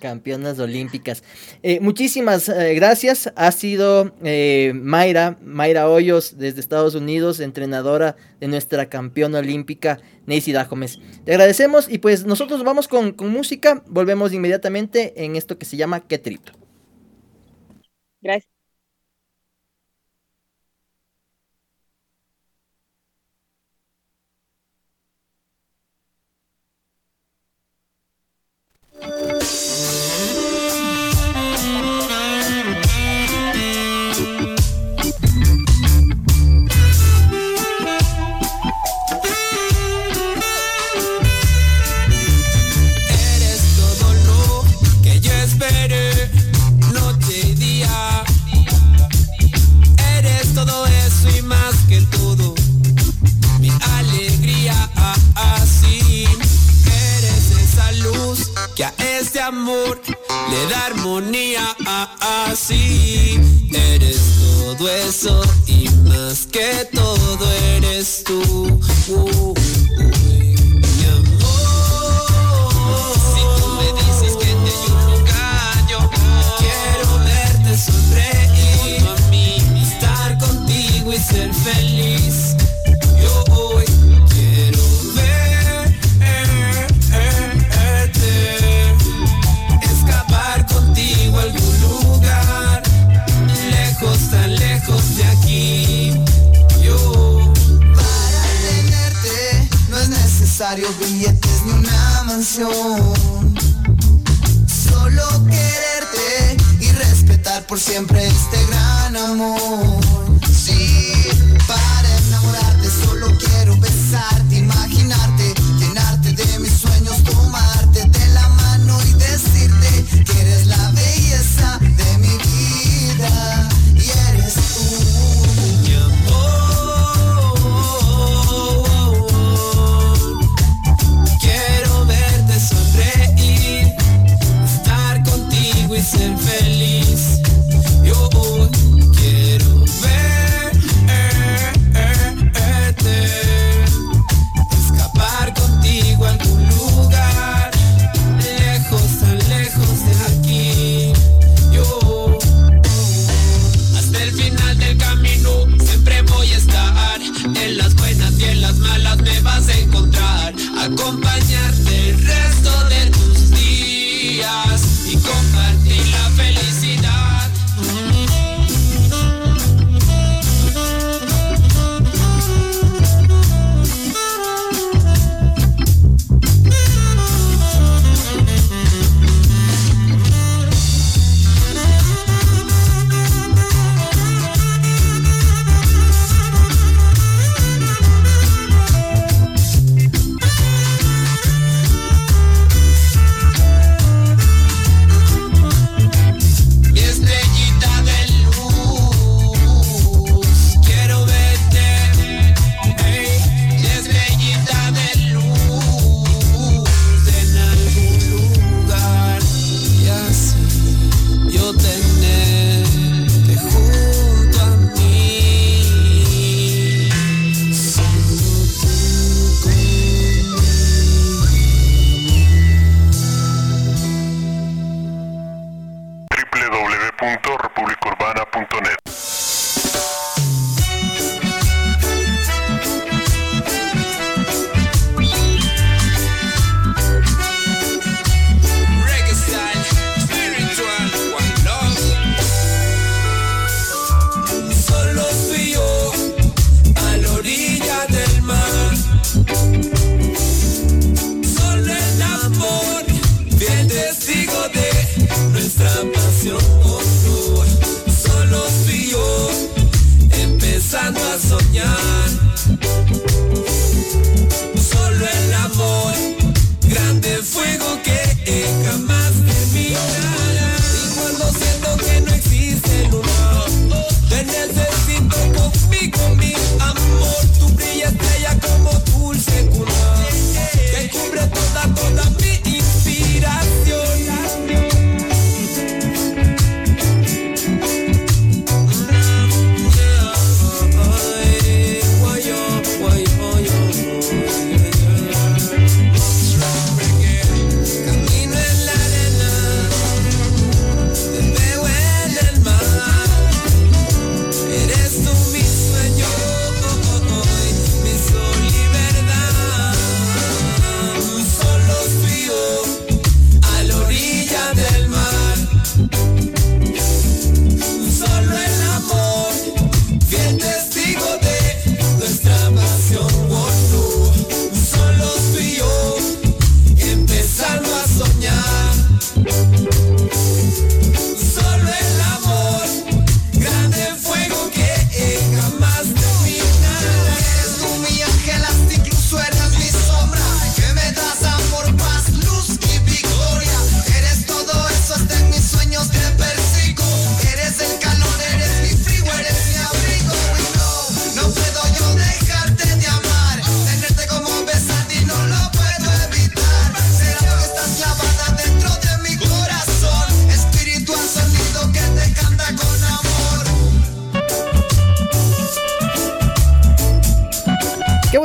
Campeonas olímpicas. Eh, muchísimas eh, gracias. Ha sido eh, Mayra, Mayra Hoyos desde Estados Unidos, entrenadora de nuestra campeona olímpica, Neisy Dajomes. Te agradecemos y pues nosotros vamos con, con música. Volvemos inmediatamente en esto que se llama Qué Trip. Gracias. Bye. amor le da armonía a así. Eres todo eso y más que todo eres tú. Uh, uh, uh, mi amor. Si tú me dices que te hay un lugar yo quiero verte sonreír. A mí estar contigo y ser feliz. necesario billetes ni una mansión. Solo quererte y respetar por siempre este gran amor. Sí, para enamorarte solo quiero besarte, imaginarte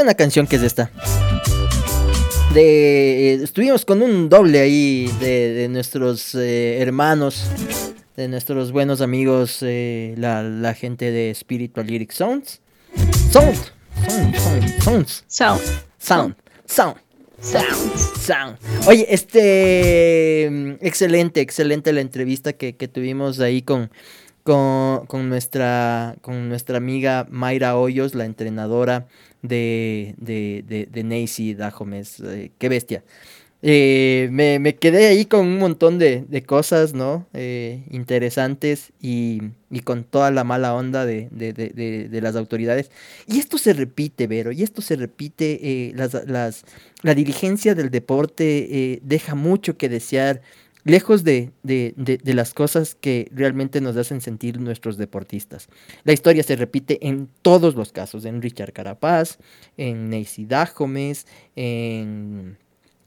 una canción que es esta. De, eh, estuvimos con un doble ahí de, de nuestros eh, hermanos, de nuestros buenos amigos, eh, la, gente de Spiritual Lyric Sounds. Sound, sound, sound, sounds. Sound. Sound. Sound. Sound. Oye, este. Mm, excelente, excelente la entrevista que, tuvimos ahí con, con, nuestra, con nuestra amiga Mayra Hoyos, la entrenadora de, de, de, de Nancy Dahomes. Eh, qué bestia. Eh, me, me, quedé ahí con un montón de, de cosas, ¿no? Eh, interesantes y, y, con toda la mala onda de, de, de, las autoridades. Y esto se repite, Vero, y esto se repite. Eh, las, las, la dirigencia del deporte eh, deja mucho que desear lejos de, las cosas que realmente nos hacen sentir nuestros deportistas. La historia se repite en todos los casos, en Richard Carapaz, en Neisy Dajomes, en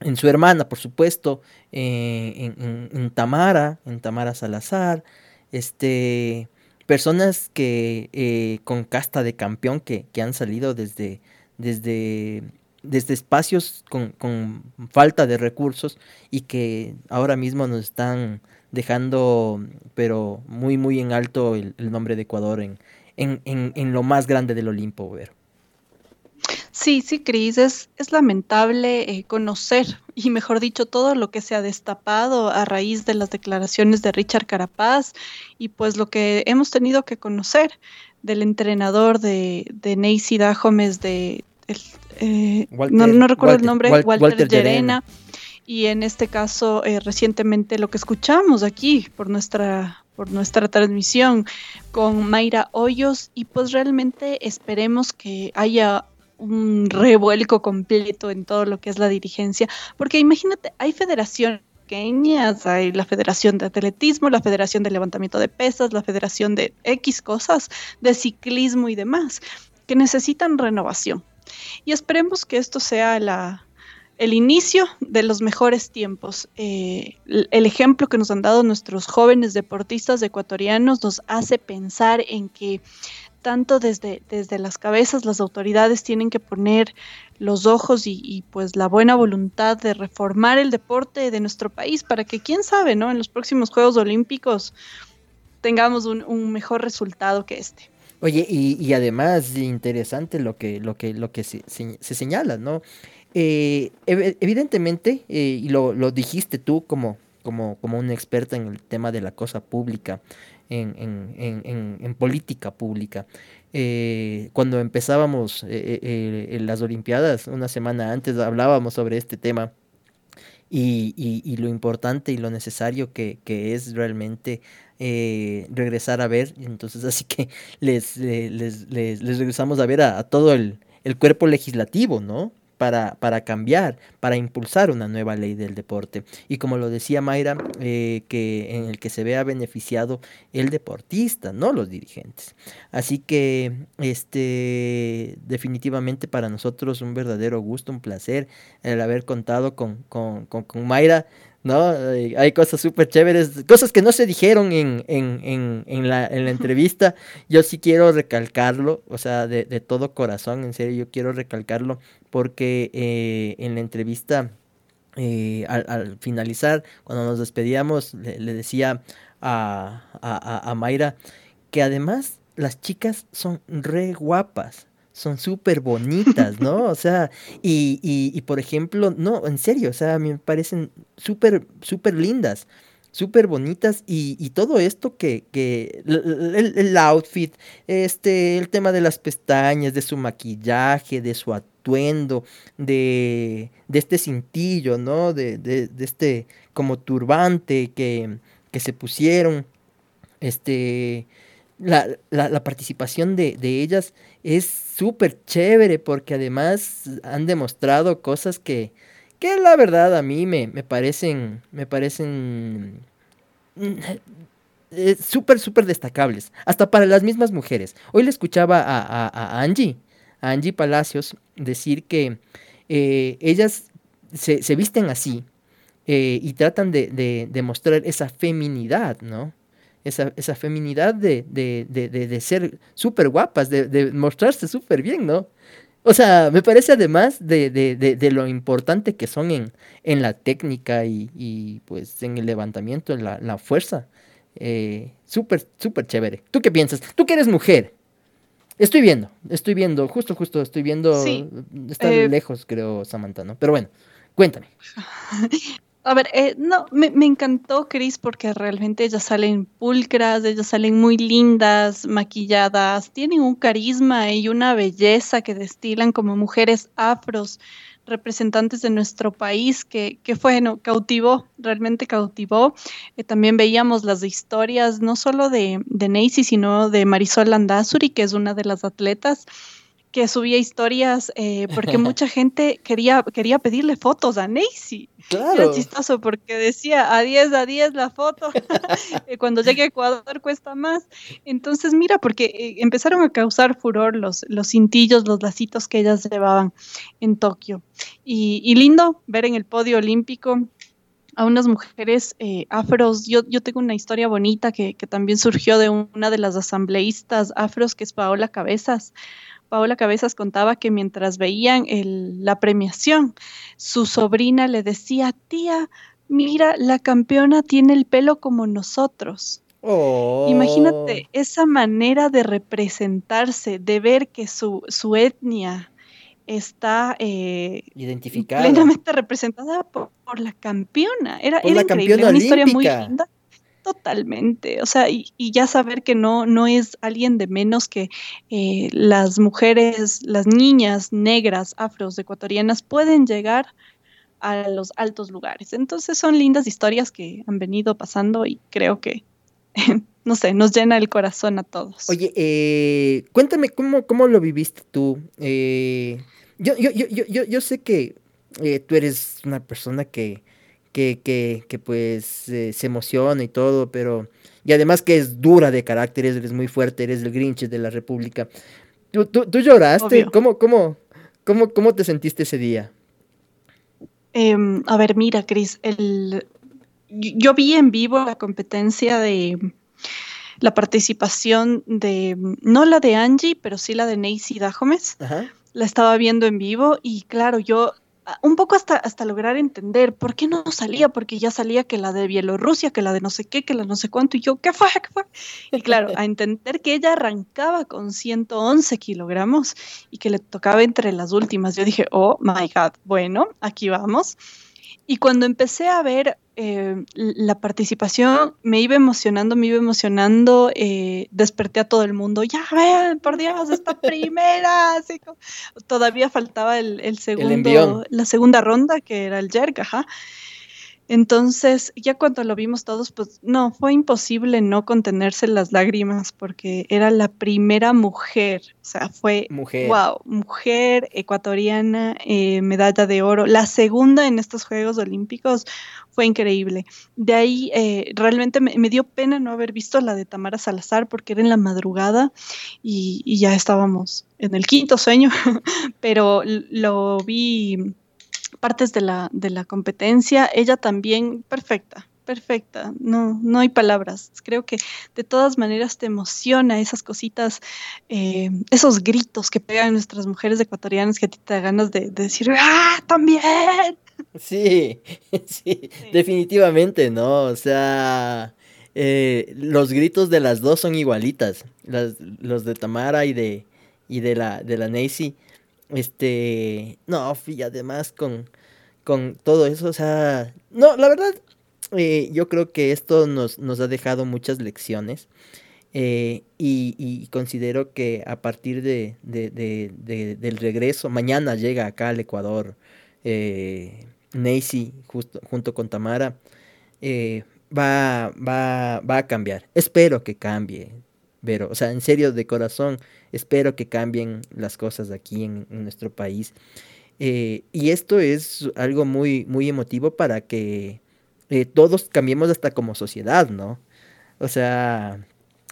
en su hermana, por supuesto, eh, en, Tamara, en Tamara Salazar, este, personas que eh, con casta de campeón que, han salido desde, desde, desde espacios con, falta de recursos y que ahora mismo nos están dejando, pero muy, muy en alto el, nombre de Ecuador en, en, lo más grande del Olimpo, ver. Sí, sí, Cris, es, lamentable eh, conocer, y mejor dicho, todo lo que se ha destapado a raíz de las declaraciones de Richard Carapaz y pues lo que hemos tenido que conocer del entrenador de, de Neisy Dahomes, de, eh, no, recuerdo el nombre, Walter, Llerena, y en este caso eh, recientemente lo que escuchamos aquí por nuestra por nuestra transmisión con Mayra Hoyos y pues realmente esperemos que haya un revuelco completo en todo lo que es la dirigencia, porque imagínate, hay federaciones pequeñas, hay la Federación de Atletismo, la Federación de Levantamiento de Pesas, la Federación de X cosas, de ciclismo y demás, que necesitan renovación. Y esperemos que esto sea el inicio de los mejores tiempos. Eh, el ejemplo que nos han dado nuestros jóvenes deportistas ecuatorianos nos hace pensar en que tanto desde, desde las cabezas las autoridades tienen que poner los ojos y, pues la buena voluntad de reformar el deporte de nuestro país para que quién sabe, ¿no? En los próximos Juegos Olímpicos tengamos un, mejor resultado que este. Oye, y, además interesante lo que, lo que, lo que se, señala, ¿no? Eh, evidentemente, eh, y lo, lo, dijiste tú como, como, como una experta en el tema de la cosa pública, en, política pública. Eh, cuando empezábamos las Olimpiadas, una semana antes hablábamos sobre este tema y, lo importante y lo necesario que, es realmente regresar a ver. Entonces, así que les, les, regresamos a ver a, todo el, el, cuerpo legislativo, ¿no? para, cambiar, para impulsar una nueva ley del deporte. Y como lo decía Mayra, eh, que en el que se vea beneficiado el deportista, no los dirigentes. Así que este definitivamente para nosotros un verdadero gusto, un placer el haber contado con, con, con, con Mayra. ¿No? Hay cosas súper chéveres, cosas que no se dijeron en, en, en, en, la, en la entrevista. Yo sí quiero recalcarlo, o sea, de, de todo corazón, en serio, yo quiero recalcarlo porque eh, en la entrevista, eh, al, finalizar, cuando nos despedíamos, le, decía a, a, a Mayra que además las chicas son re guapas son súper bonitas, ¿no? O sea, y, y, por ejemplo, no, en serio, o sea, me parecen súper, súper lindas, súper bonitas y, todo esto que, que el, outfit, este, el tema de las pestañas, de su maquillaje, de su atuendo, de, de este cintillo, ¿no? De, de, de este como turbante que, que se pusieron, este la, la, participación de, ellas es súper chévere porque además han demostrado cosas que, que la verdad a mí me, me parecen, me parecen mm, eh, súper, súper destacables, hasta para las mismas mujeres. Hoy le escuchaba a, Angie, a Angie Palacios, decir que eh, ellas se, se, visten así eh, y tratan de, de, de mostrar esa feminidad, ¿no? Esa, esa feminidad de, de, de, de ser súper guapas, de, mostrarse súper bien, ¿no? O sea, me parece además de, lo importante que son en, en la técnica y, y, pues en el levantamiento, en la, la fuerza. Eh, súper, súper chévere. ¿Tú qué piensas? Tú que eres mujer. Estoy viendo, estoy viendo, justo, justo, estoy viendo. Sí, está eh, lejos, creo, Samantha, ¿no? Pero bueno, cuéntame. A ver, eh, no, me, encantó Chris porque realmente ellas salen pulcras, ellas salen muy lindas, maquilladas, tienen un carisma y una belleza que destilan como mujeres afros. representantes de nuestro país que, que fue, no, cautivó, realmente cautivó. Eh, también veíamos las historias no solo de, de sino de Marisol Landazuri, que es una de las atletas que subía historias eh, porque mucha gente quería, quería pedirle fotos a. Claro. Era chistoso porque decía a 10 a 10 la foto. Eh, Cuando llegue a Ecuador cuesta más. Entonces, mira, porque eh, empezaron a causar furor los, los cintillos, los lacitos que ellas llevaban en Tokio. Y, y lindo ver en el podio olímpico a unas mujeres eh, afros. Yo, yo tengo una historia bonita que, que también surgió de una de las asambleístas afros, que es Paola Cabezas. Paola Cabezas contaba que mientras veían el- la premiación, su sobrina le decía, tía, mira, la campeona tiene el pelo como nosotros. Oh. Imagínate esa manera de representarse, de ver que su, su etnia está eh, Identificada. plenamente representada por, por la campeona. Era, Por era la increíble, campeona una historia muy linda. Totalmente, o sea, y, ya saber que no, no es alguien de menos que eh, las mujeres, las niñas negras, afros, ecuatorianas pueden llegar a los altos lugares. Entonces son lindas historias que han venido pasando y creo que, no sé, nos llena el corazón a todos. Oye, eh, cuéntame cómo, cómo lo viviste tú. Eh, yo, yo, yo, yo, yo, yo sé que eh, tú eres una persona que, que, que, que pues eh, se emociona y todo, pero... Y además que es dura de carácter, eres muy fuerte, eres el Grinch de la República. ¿Tú, tú, tú lloraste? ¿Cómo, cómo, cómo, ¿Cómo te sentiste ese día? Em, a ver, mira, Cris, el... yo vi en vivo la competencia de la participación de, no la de Angie, pero sí la de Neisy Dajomes. Ajá. La estaba viendo en vivo y claro, yo un poco hasta, hasta lograr entender por qué no salía, porque ya salía que la de Bielorrusia, que la de no sé qué, que la no sé cuánto, y yo, ¿qué fue? ¿Qué fue? Y claro, a entender que ella arrancaba con 111 kilogramos y que le tocaba entre las últimas, yo dije, oh my God, bueno, aquí vamos. Y cuando empecé a ver eh, la participación, me iba emocionando, me iba emocionando, eh, desperté a todo el mundo, ya vean, por Dios, esta primera, así como- todavía faltaba el, el segundo, la segunda ronda, que era el jerk, ajá. Entonces, ya cuando lo vimos todos, pues no, fue imposible no contenerse las lágrimas porque era la primera mujer, o sea, fue Mujer. Wow, mujer ecuatoriana, eh, medalla de oro. La segunda en estos Juegos Olímpicos fue increíble. De ahí eh, realmente me, me dio pena no haber visto la de Tamara Salazar porque era en la madrugada y, y ya estábamos en el quinto sueño, pero lo vi partes de la, de la competencia. Ella también perfecta. Perfecta, no, no hay palabras. Creo que de todas maneras te emociona esas cositas eh, esos gritos que pegan nuestras mujeres ecuatorianas que a ti te da ganas de, de decir, ¡ah, también! Sí, sí, definitivamente, ¿no? O sea, eh, los gritos de las dos son igualitas, las, los de Tamara y de, y de la, de la Nancy. Este, no, y además con, con todo eso, o sea, no, la verdad, eh, yo creo que esto nos, nos ha dejado muchas lecciones. eh, y, considero que a partir de, de- de- de- del regreso, mañana llega acá al Ecuador eh, Nancy junto con Tamara, eh, va, va, va a cambiar. Espero que cambie, pero, o sea, en serio, de corazón, espero que cambien las cosas aquí en, en nuestro país. Eh, y esto es algo muy, muy emotivo para que eh, todos cambiemos hasta como sociedad, ¿no? O sea,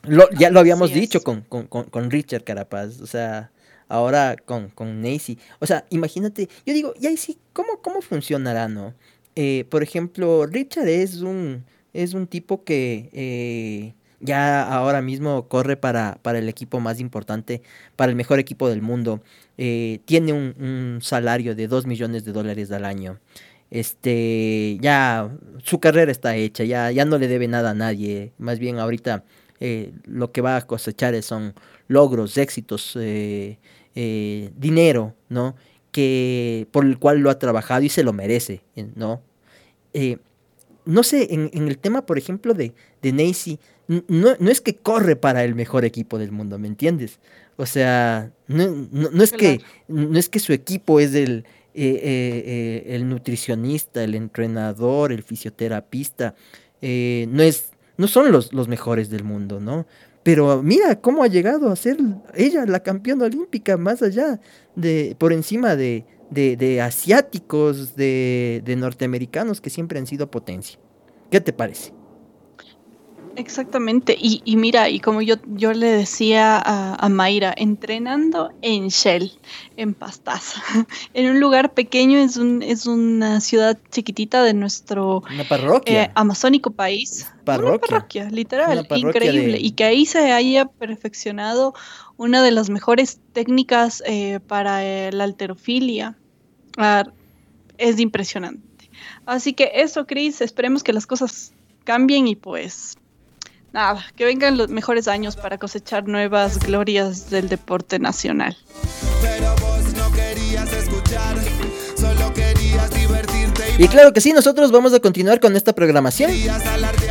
lo- ya lo habíamos dicho con, con, con, Richard Carapaz, o sea, ahora con, con Nancy. O sea, imagínate, yo digo, y ahí sí, ¿cómo, cómo funcionará, no? Eh, por ejemplo, Richard es un, es un tipo que ya ahora mismo corre para, para el equipo más importante, para el mejor equipo del mundo. Eh, tiene un, salario de 2 millones de dólares al año. Este, ya su carrera está hecha, ya, ya no le debe nada a nadie. Más bien ahorita eh, lo que va a cosechar es- son logros, éxitos, eh, dinero, ¿no? Que por el cual lo ha trabajado y se lo merece, ¿no? No sé, en, el tema, por ejemplo, de, de no, no es que corre para el mejor equipo del mundo, ¿me entiendes? O sea, no, no- no es que, no es que su equipo es el, eh, eh, eh, el nutricionista, el entrenador, el fisioterapista, eh, no, es, no son los, los mejores del mundo, ¿no? Pero mira cómo ha llegado a ser ella la campeona olímpica, más allá de, por encima de, de, de asiáticos, de, de norteamericanos que siempre han sido potencia. ¿Qué te parece? Exactamente, y, y mira, y como yo, yo le decía a, a Mayra, entrenando en Shell, en Pastaza, en un lugar pequeño, es, un, es una ciudad chiquitita de nuestro Una parroquia. eh, amazónico país. Una Parroquia. parroquia, literal, Una parroquia increíble. de- Y que ahí se haya perfeccionado una de las mejores técnicas eh, para eh, la alterofilia. Ah, es impresionante. Así que eso, Cris, esperemos que las cosas cambien y pues nada, que vengan los mejores años para cosechar nuevas glorias del deporte nacional. Pero vos no querías escuchar, solo querías divertirte Y claro que sí, nosotros vamos a continuar con esta programación. y.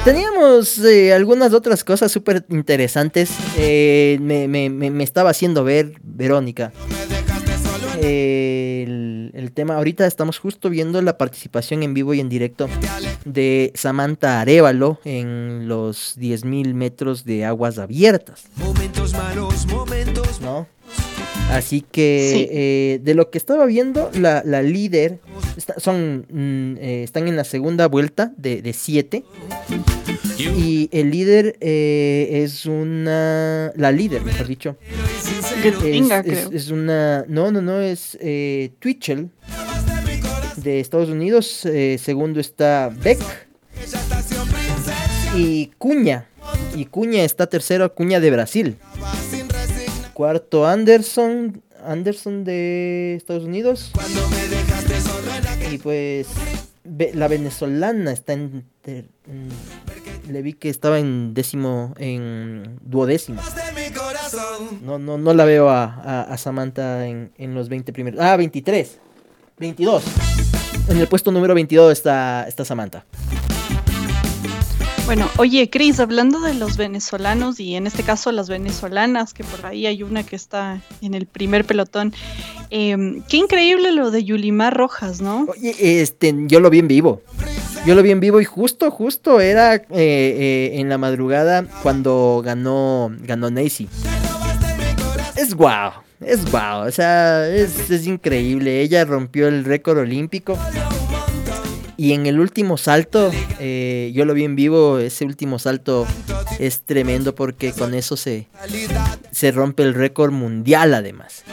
Teníamos eh, algunas otras cosas súper interesantes. Eh, me, me- me- me estaba haciendo ver Verónica. El, el tema, ahorita estamos justo viendo la participación en vivo y en directo de Samantha Arevalo en los 10.000 metros de aguas abiertas, Momentos malos, momentos ¿no? Así que Sí. eh, de lo que estaba viendo, la, la líder está- son, mm, eh, están en la segunda vuelta de, de siete. Y el líder eh, es una. La líder, mejor dicho. Es, creo. es- es una. No, no, no, es eh, Twitchell de Estados Unidos. eh, segundo está Beck. Y Cuña. Y Cuña está tercero, Cuña de Brasil. Cuarto Anderson. Anderson de Estados Unidos. Y pues la venezolana está en- le vi que estaba en décimo en duodécimo. No no no la veo a, a- a Samantha en, en los 20 primeros. Ah, 23. 22. En el puesto número 22 está está Samantha. Bueno, oye, Cris, hablando de los venezolanos y en este caso las venezolanas, que por ahí hay una que está en el primer pelotón, em, qué increíble lo de Yulimar Rojas, ¿no? Oye, este, yo lo vi en vivo. Yo lo vi en vivo y justo, justo era eh, eh, en la madrugada cuando ganó, ganó Nacy. Es guau, es guau, o sea, es, increíble. Ella rompió el récord olímpico. Y en el último salto, eh, yo lo vi en vivo, ese último salto es tremendo porque con eso se, se rompe el récord mundial además.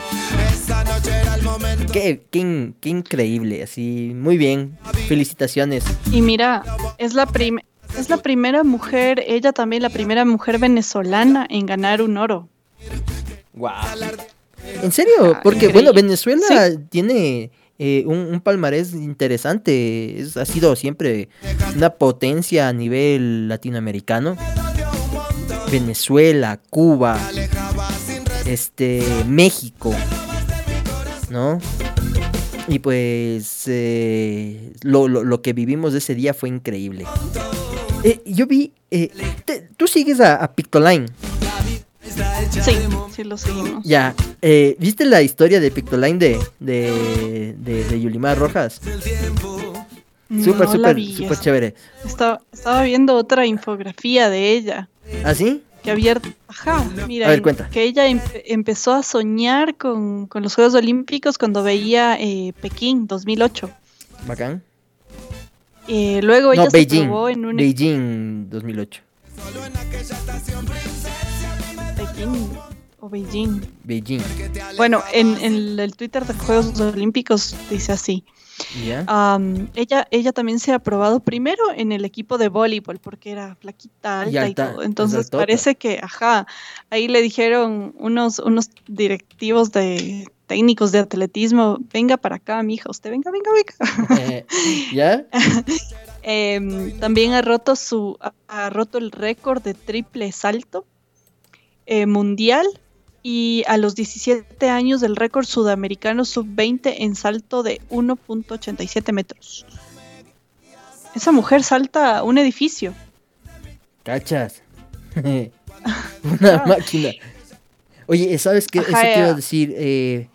Qué, qué qué increíble, así, muy bien, felicitaciones. Y mira, es la prim- es la primera mujer, ella también la primera mujer venezolana en ganar un oro. Wow. ¿En serio? Ah, Porque, bueno, Venezuela tiene eh, un, un palmarés interesante. Es- ha sido siempre una potencia a nivel latinoamericano. Venezuela, Cuba, este, México, ¿no? Y pues eh, lo, lo- lo que vivimos ese día fue increíble. Eh, yo vi, eh, te- tú sigues a, a Pictoline. Sí, sí lo seguimos. Ya, eh, ¿viste la historia de Pictoline de, de, de, de Yulimar Rojas? Súper, No súper, súper chévere. Estaba, estaba viendo otra infografía de ella. ¿Ah, sí? que había, ajá, mira, A ver, en- cuenta. que ella em- empezó a soñar con, con los Juegos Olímpicos cuando veía eh, Pekín 2008. Bacán. Eh, luego ella No, se Beijing. probó en un Beijing 2008. Pekín o Beijing. Beijing. Bueno, en, en el Twitter de Juegos Olímpicos dice así. Ella, ella también se ha probado primero en el equipo de voleibol porque era flaquita, alta y, alta, todo. es Entonces parece que, ajá, ahí le dijeron unos, unos directivos de técnicos de atletismo, venga para acá, mija, usted venga, venga, venga. Eh, ¿Ya? Em, también ha roto su, ha, ha roto el récord de triple salto eh, mundial y a los 17 años del récord sudamericano sub-20 en salto de 1.87 metros. Esa mujer salta un edificio. ¿Cachas? Una máquina. Oye, ¿sabes qué? Eso a ya. decir. eh,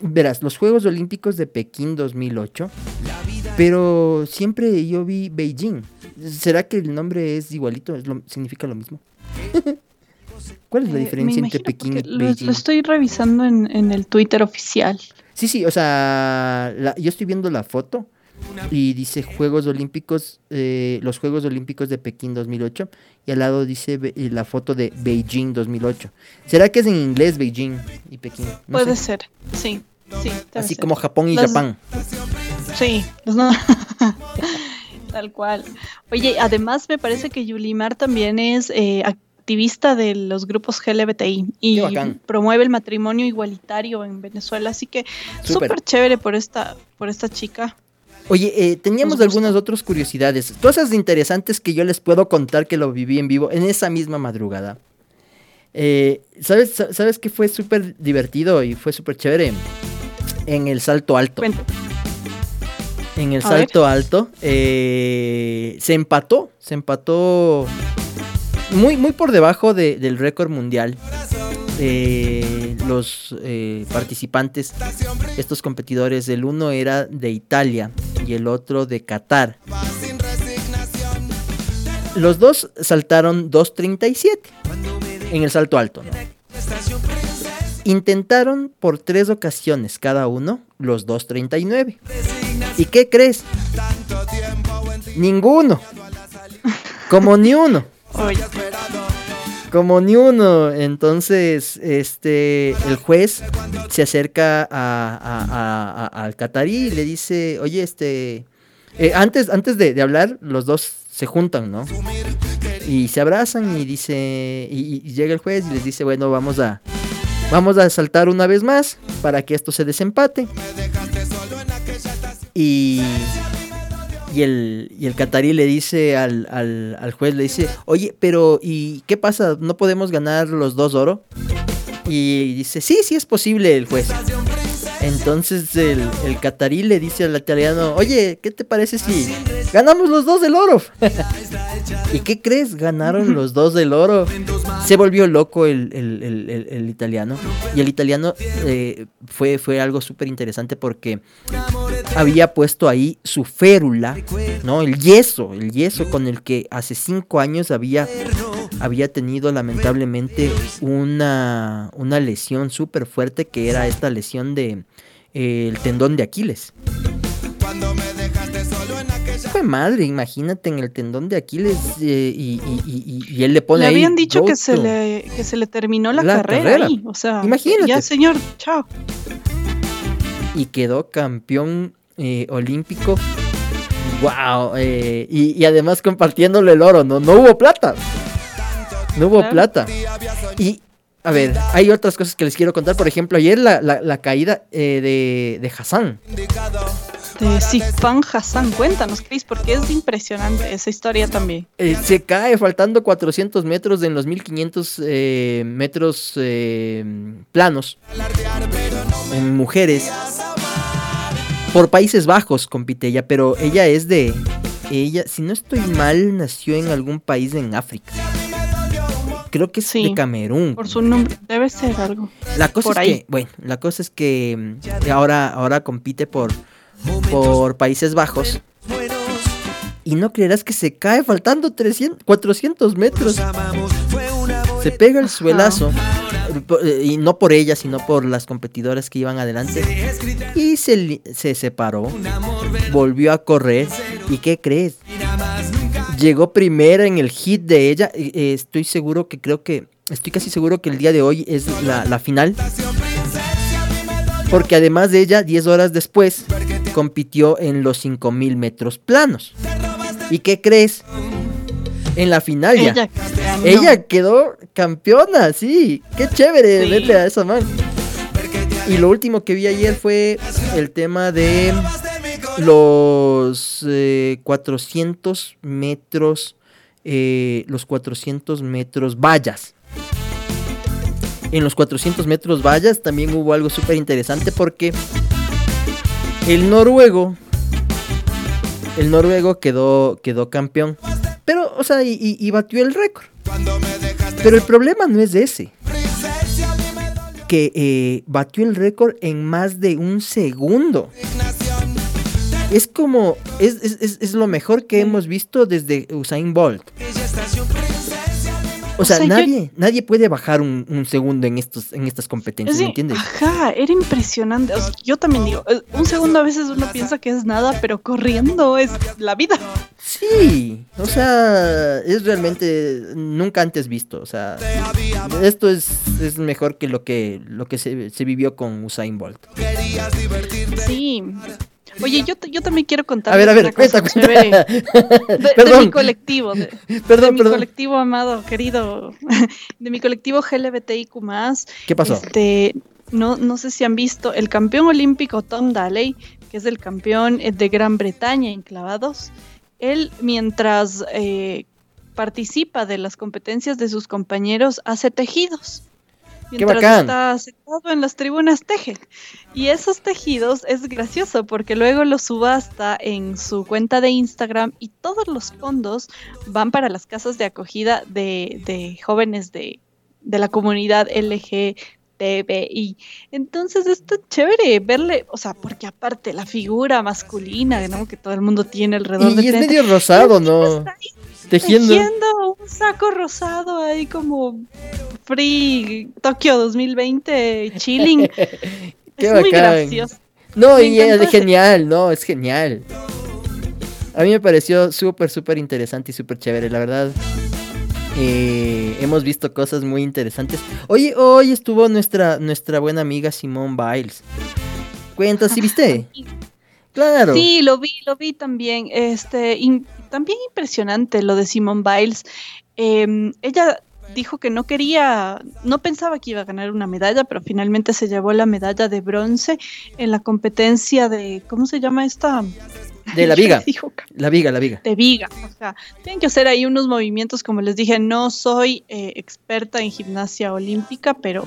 verás, los Juegos Olímpicos de Pekín 2008, pero siempre yo vi Beijing. ¿Será que el nombre es igualito? ¿Es lo- ¿Significa lo mismo? ¿Cuál es la Eh, diferencia entre Pekín y Beijing? lo estoy revisando en, en el Twitter oficial. Sí, sí, o sea, la- yo estoy viendo la foto y dice Juegos Olímpicos, eh, los Juegos Olímpicos de Pekín 2008 y al lado dice Be- eh, la foto de Beijing 2008. ¿Será que es en inglés Beijing y Pekín? No Puede sé. ser, sí. sí Así ser. como Japón y Japón. Sí, los no- tal cual. Oye, además me parece que Yulimar también es eh, activista de los grupos LGBTI y promueve el matrimonio igualitario en Venezuela, así que Súper. chévere por esta, por esta chica. Oye, eh, teníamos algunas otras curiosidades, cosas interesantes que yo les puedo contar que lo viví en vivo en esa misma madrugada. Eh, ¿sabes, sa- ¿Sabes qué fue súper divertido y fue súper chévere? En el salto alto. En el A ver. salto alto eh, se empató, se empató muy, muy por debajo de- del récord mundial. Eh, los eh, participantes, estos competidores, el uno era de Italia y el otro de Qatar. Los dos saltaron 2.37 en el salto alto. Intentaron por tres ocasiones cada uno los 2.39. ¿Y qué crees? Ninguno. Como ni uno. Oye, Como ni uno. Entonces, este, el juez se acerca a- a- a- al catarí y le dice, oye, este, eh, antes, antes de, de hablar, los dos se juntan, ¿no? Y se abrazan y dice, y, y llega el juez y les dice, bueno, vamos a, vamos a saltar una vez más para que esto se desempate. Y, y el, y el catarí le dice al, al, al juez, le dice, oye, pero ¿y qué pasa? ¿No podemos ganar los dos oro? Y dice, sí, sí es posible el juez. Entonces el, el catarí le dice al italiano, oye, ¿qué te parece si ganamos los dos del oro? ¿Y qué crees? Ganaron los dos del oro. Se volvió loco el, el- el- el- italiano. Y el italiano eh, fue, fue algo súper interesante porque había puesto ahí su férula, ¿no? El yeso, el yeso con el que hace cinco años había, había tenido lamentablemente una, una lesión súper fuerte que era esta lesión de el tendón de Aquiles. Fue madre, imagínate en el tendón de Aquiles eh, y, y- y- y- y él le pone le ahí habían dicho que se le, que se le terminó la, La carrera, carrera. ahí. O sea, Imagínate. ya señor, chao. y quedó campeón eh, olímpico. Wow, y, y además compartiéndole el oro, no, no hubo plata. No hubo Claro. plata. Y a ver, hay otras cosas que les quiero contar. Por ejemplo, ayer la, la- la caída eh, de, de Hassan. De Sifan Hassan, cuéntanos, Chris, porque es impresionante esa historia también. Eh, se cae faltando 400 metros en los 1500 eh, metros eh, planos. En mujeres. Por Países Bajos compite ella, pero ella es de. Ella, si no estoy mal, nació en algún país en África. Creo que es Sí, de Camerún. Por su nombre, debe ser algo. La cosa por es ahí. que, bueno, la cosa es que mm, ahora, ahora compite por, por Países Bajos. Y no creerás que se cae faltando 300, 400 metros. Se pega el suelazo. eh, Y no por ella, sino por las competidoras que iban adelante. Y se, se separó. Volvió a correr. ¿Y qué crees? Llegó primera en el hit de ella. eh, eh, estoy seguro que creo que. Estoy casi seguro que el día de hoy es la, la final. Porque además de ella, 10 horas después, compitió en los 5000 metros planos. ¿Y qué crees? En la final ya. Ella quedó campeona, sí. Qué chévere Sí. verle a esa man. Y lo último que vi ayer fue el tema de los eh, 400 metros, eh, los 400 metros vallas. En los 400 metros vallas también hubo algo súper interesante porque el noruego, el noruego quedó, quedó campeón. Pero, o sea, y, batió el récord. Pero el problema no es ese. que eh, batió el récord en más de un segundo. Es como, es, es- es- lo mejor que hemos visto desde Usain Bolt. O sea, sea, yo- nadie, nadie puede bajar un, un segundo en estos, en estas competencias, Sí, ¿me entiendes? Ajá, era impresionante. O sea, yo también digo, eh, un segundo a veces uno piensa que es nada, pero corriendo es la vida. Sí, o sea, es realmente nunca antes visto. O sea, esto es, es mejor que lo que, lo que se, se vivió con Usain Bolt. Sí. Oye, yo, yo también quiero contar. A ver, a ver, cuenta, cuenta. De, de mi colectivo, de, de Perdón, mi perdón. colectivo amado, querido, de mi colectivo GLBTIQ+. ¿Qué pasó? Este, no, no sé si han visto el campeón olímpico Tom Daley, que es el campeón eh, de Gran Bretaña en clavados. Él, mientras eh, participa de las competencias de sus compañeros, hace tejidos. Mientras bacán! está sentado en las tribunas teje. Y esos tejidos es gracioso porque luego los subasta en su cuenta de Instagram y todos los fondos van para las casas de acogida de, de jóvenes de, de la comunidad LGTBI. Entonces está chévere verle, o sea, porque aparte la figura masculina ¿no? que todo el mundo tiene alrededor Y de es Tete, medio rosado, ¿no? está ahí Tejiendo. tejiendo un saco rosado ahí como Free Tokio 2020 chilling. Qué es muy gracioso. No, Me y es ese- genial, no, es genial. A mí me pareció súper, súper interesante y súper chévere, la verdad. Eh, hemos visto cosas muy interesantes. Oye, hoy estuvo nuestra, nuestra buena amiga Simone Biles. Cuenta, ¿sí viste? Sí, lo vi, lo vi también. Este, también impresionante lo de Simone Biles. Em, ella dijo que no quería, no pensaba que iba a ganar una medalla, pero finalmente se llevó la medalla de bronce en la competencia de, ¿cómo se llama esta? De la viga. La viga, la viga. de viga. O sea, tienen que hacer ahí unos movimientos, como les dije, no soy eh, experta en gimnasia olímpica, pero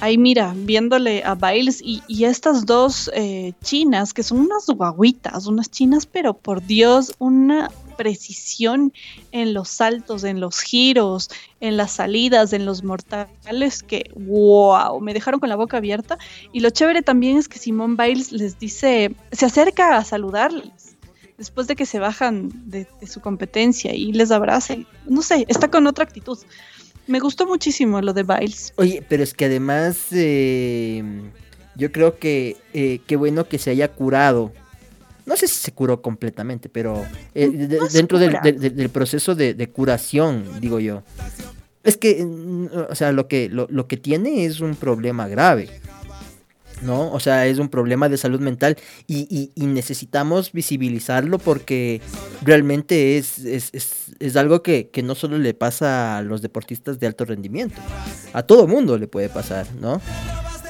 ahí mira, viéndole a Biles y, estas dos eh, chinas, que son unas guaguitas, unas chinas, pero por Dios, una precisión en los saltos, en los giros, en las salidas, en los mortales, que wow, me dejaron con la boca abierta. Y lo chévere también es que Simón Biles les dice, se acerca a saludarles después de que se bajan de, de su competencia y les abraza. y, No sé, está con otra actitud. Me gustó muchísimo lo de Biles. Oye, pero es que además eh, yo creo que eh, qué bueno que se haya curado. No sé si se curó completamente, pero eh, No dentro del, proceso de, de curación, digo yo. Es que, mm, o sea, lo que, lo, lo que tiene es un problema grave. ¿No? O sea, es un problema de salud mental y, y- necesitamos visibilizarlo porque realmente es, es, es- es algo que, que no solo le pasa a los deportistas de alto rendimiento, a todo mundo le puede pasar, ¿no?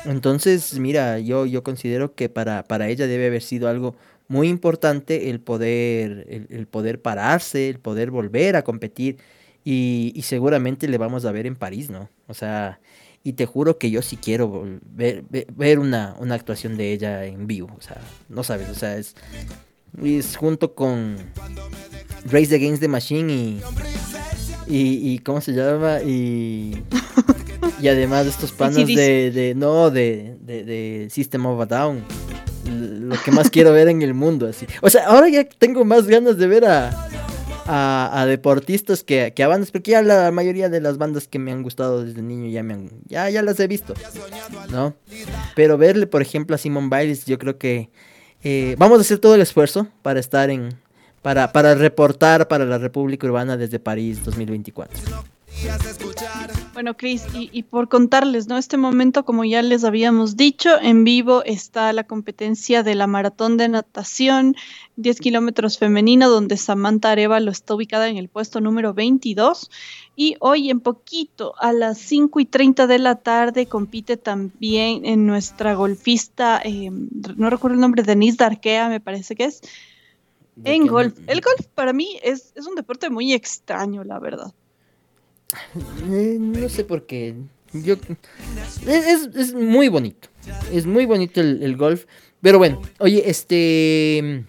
Entonces, mira, yo, yo considero que para, para ella debe haber sido algo muy importante el poder, el, poder pararse, el poder volver a competir y seguramente le vamos a ver en París, ¿no? O sea, y te juro que yo sí quiero ver, ver, una, una actuación de ella en vivo, o sea, no sabes, o sea, es, es junto con Race Against the Machine y, y, y ¿cómo se llama? Y, y además estos panos AC/DC. de, de, no, de, de, de System of a Down, lo que más quiero ver en el mundo, así. O sea, ahora ya tengo más ganas de ver a, a, deportistas que, que a bandas, porque ya la mayoría de las bandas que me han gustado desde niño ya me han, ya, ya las he visto, ¿no? Pero verle, por ejemplo, a Simon Biles, yo creo que eh, vamos a hacer todo el esfuerzo para estar en, para, para reportar para la República Urbana desde París 2024. Bueno, Chris, y, y por contarles, ¿no? Este momento, como ya les habíamos dicho, en vivo está la competencia de la maratón de natación 10 kilómetros femenino, donde Samantha Arevalo está ubicada en el puesto número 22. Y hoy en poquito, a las 5 y 30 de la tarde, compite también en nuestra golfista, eh, no recuerdo el nombre, Denise Darquea, me parece que es, en golf. El golf para mí es, es un deporte muy extraño, la verdad. Eh, no sé por qué. Yo, es, es- es muy bonito. Es muy bonito el, el golf. Pero bueno, oye, este.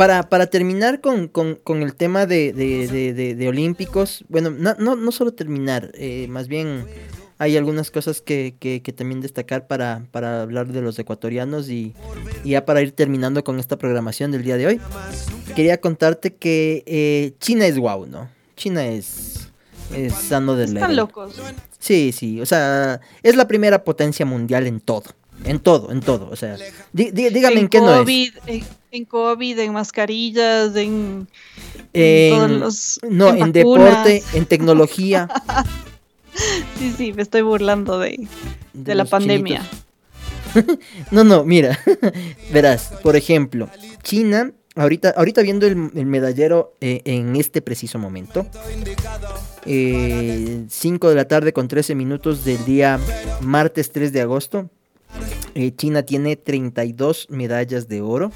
Para, para terminar con, con- con el tema de, de- de- olímpicos, bueno, no, no, no solo terminar, eh, más bien hay algunas cosas que, que, que también destacar para, para hablar de los ecuatorianos y, y ya para ir terminando con esta programación del día de hoy. Quería contarte que eh, China es guau, ¿no? China es, es sano de Están locos. Sí, sí, o sea, es la primera potencia mundial en todo. En todo, en todo. O sea, dí- dí- dígame en, qué no es. COVID, en, en COVID, en mascarillas, en, En- todos los- no, en, en deporte, en tecnología. Sí, sí, me estoy burlando de, de, la pandemia. No, no, mira, verás, por ejemplo, China, ahorita, ahorita viendo el, el medallero eh, en este preciso momento, 5 de la tarde con 13 minutos del día martes 3 de agosto, eh, China tiene 32 medallas de oro,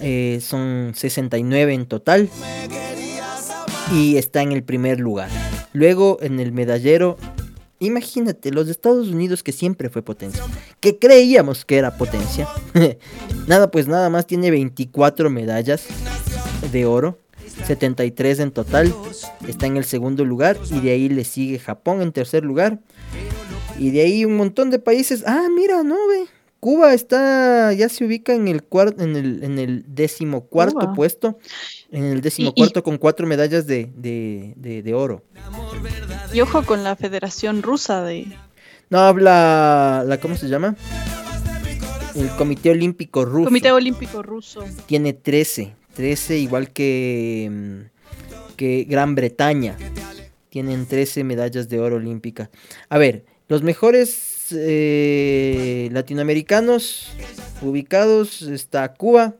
eh, son 69 en total y está en el primer lugar. Luego en el medallero, imagínate, los Estados Unidos que siempre fue potencia, que creíamos que era potencia. nada, pues nada más tiene 24 medallas de oro, 73 en total, está en el segundo lugar y de ahí le sigue Japón en tercer lugar. Y de ahí un montón de países. Ah, mira, no ve. Cuba está, ya se ubica en el cuarto, en el, en el décimo cuarto Cuba. puesto. En el décimo cuarto con cuatro medallas de, de, de, de oro. Y ojo con la Federación Rusa de... No habla, la, ¿cómo se llama? El Comité Olímpico Ruso. Comité Olímpico Ruso. Tiene 13. 13 igual que, mm, que Gran Bretaña. Tienen 13 medallas de oro olímpica. A ver, los mejores eh, latinoamericanos ubicados está Cuba.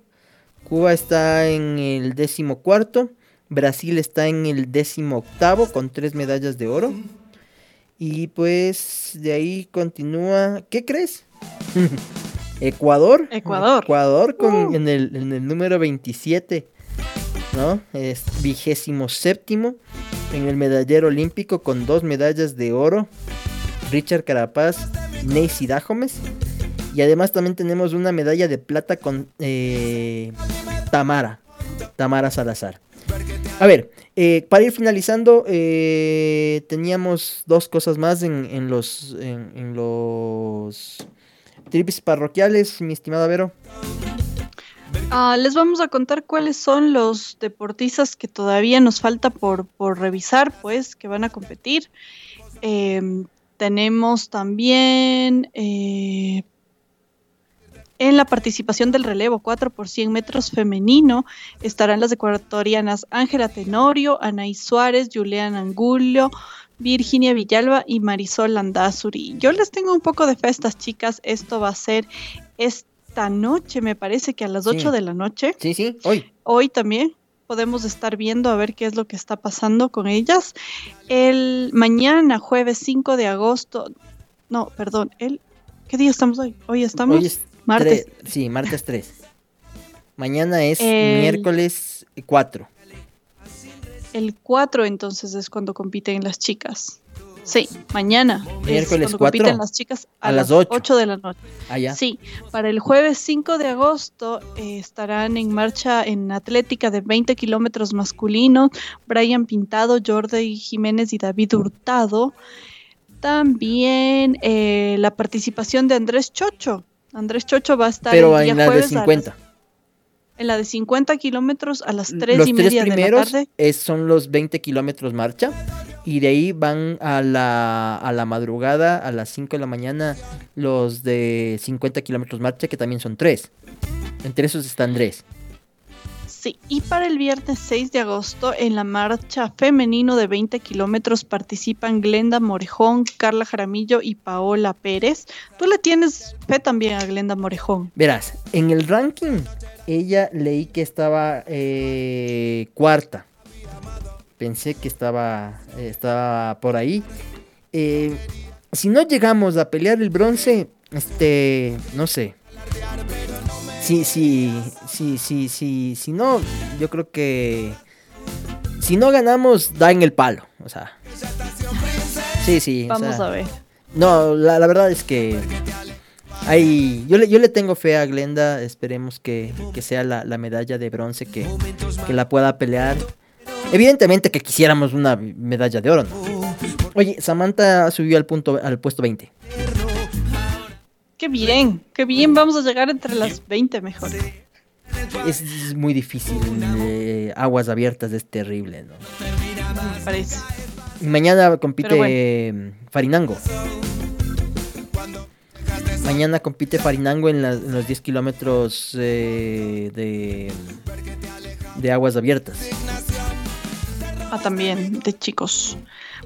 Cuba está en el décimo cuarto. Brasil está en el décimo octavo con tres medallas de oro. Y pues de ahí continúa. ¿Qué crees? Ecuador. Ecuador. Ecuador con, Uh. en, el, en el número 27. ¿No? Es vigésimo séptimo en el medallero olímpico con dos medallas de oro. Richard Carapaz, Neisy Dajomes. Y además también tenemos una medalla de plata con eh, Tamara. Tamara Salazar. A ver, eh, para ir finalizando, eh, teníamos dos cosas más en, los, en, los parroquiales, mi estimada Vero. Ah, les vamos a contar cuáles son los deportistas que todavía nos falta por, por revisar, pues, que van a competir. Em, tenemos también eh, en la participación del relevo 4 por 100 metros femenino estarán las ecuatorianas Ángela Tenorio, Anaí Suárez, Julián Angulio, Virginia Villalba y Marisol Landazuri. Yo les tengo un poco de fe a estas chicas. Esto va a ser esta noche, me parece que a las 8 Sí. de la noche. Sí, sí, hoy. Hoy también podemos estar viendo a ver qué es lo que está pasando con ellas. El mañana, jueves 5 de agosto, no, perdón, el ¿qué día estamos hoy? Hoy estamos Hoy es martes. sí, martes 3. Mañana es El- miércoles 4. El 4 entonces es cuando compiten las chicas. Sí, mañana. es Miércoles cuando 4. compiten las chicas a, A las las ocho. 8 de la noche. Allá. Sí, para el jueves 5 de agosto eh, estarán en marcha en atlética de 20 kilómetros masculinos Brian Pintado, Jordi Jiménez y David Hurtado. También eh, la participación de Andrés Chocho. Andrés Chocho va a estar Pero el día en la de jueves a las- 50. en la de 50 kilómetros a las 3 los y tres media de la primeros tarde. es- son los 20 kilómetros marcha. Y de ahí van a la, a la madrugada, a las 5 de la mañana, los de 50 kilómetros marcha, que también son 3. Entre esos está Andrés. Sí, y para el viernes 6 de agosto en la marcha femenino de 20 kilómetros participan Glenda Morejón, Carla Jaramillo y Paola Pérez. Tú le tienes fe también a Glenda Morejón. Verás, en el ranking, ella leí que estaba eh, cuarta. Pensé que estaba, eh, estaba por ahí. Eh, si no llegamos a pelear el bronce, este, no sé. Sí, sí, sí, sí, sí, si no, yo creo que si no ganamos, da en el palo, o sea. Sí, sí. o Vamos sea, a ver. no, la, la verdad es que hay, yo, le, yo le tengo fe a Glenda, esperemos que, que sea la, la medalla de bronce que, que la pueda pelear. Evidentemente que quisiéramos una medalla de oro, ¿no? Oye, Samantha subió al punto al puesto 20. Qué bien, qué bien. Vamos a llegar entre las 20 mejor. Es, es muy difícil. eh, aguas abiertas es terrible, ¿no? Me parece. Y Mañana compite Farinango. Mañana compite Farinango en, la- en los 10 kilómetros eh, de, de aguas abiertas. Ah, también, de chicos.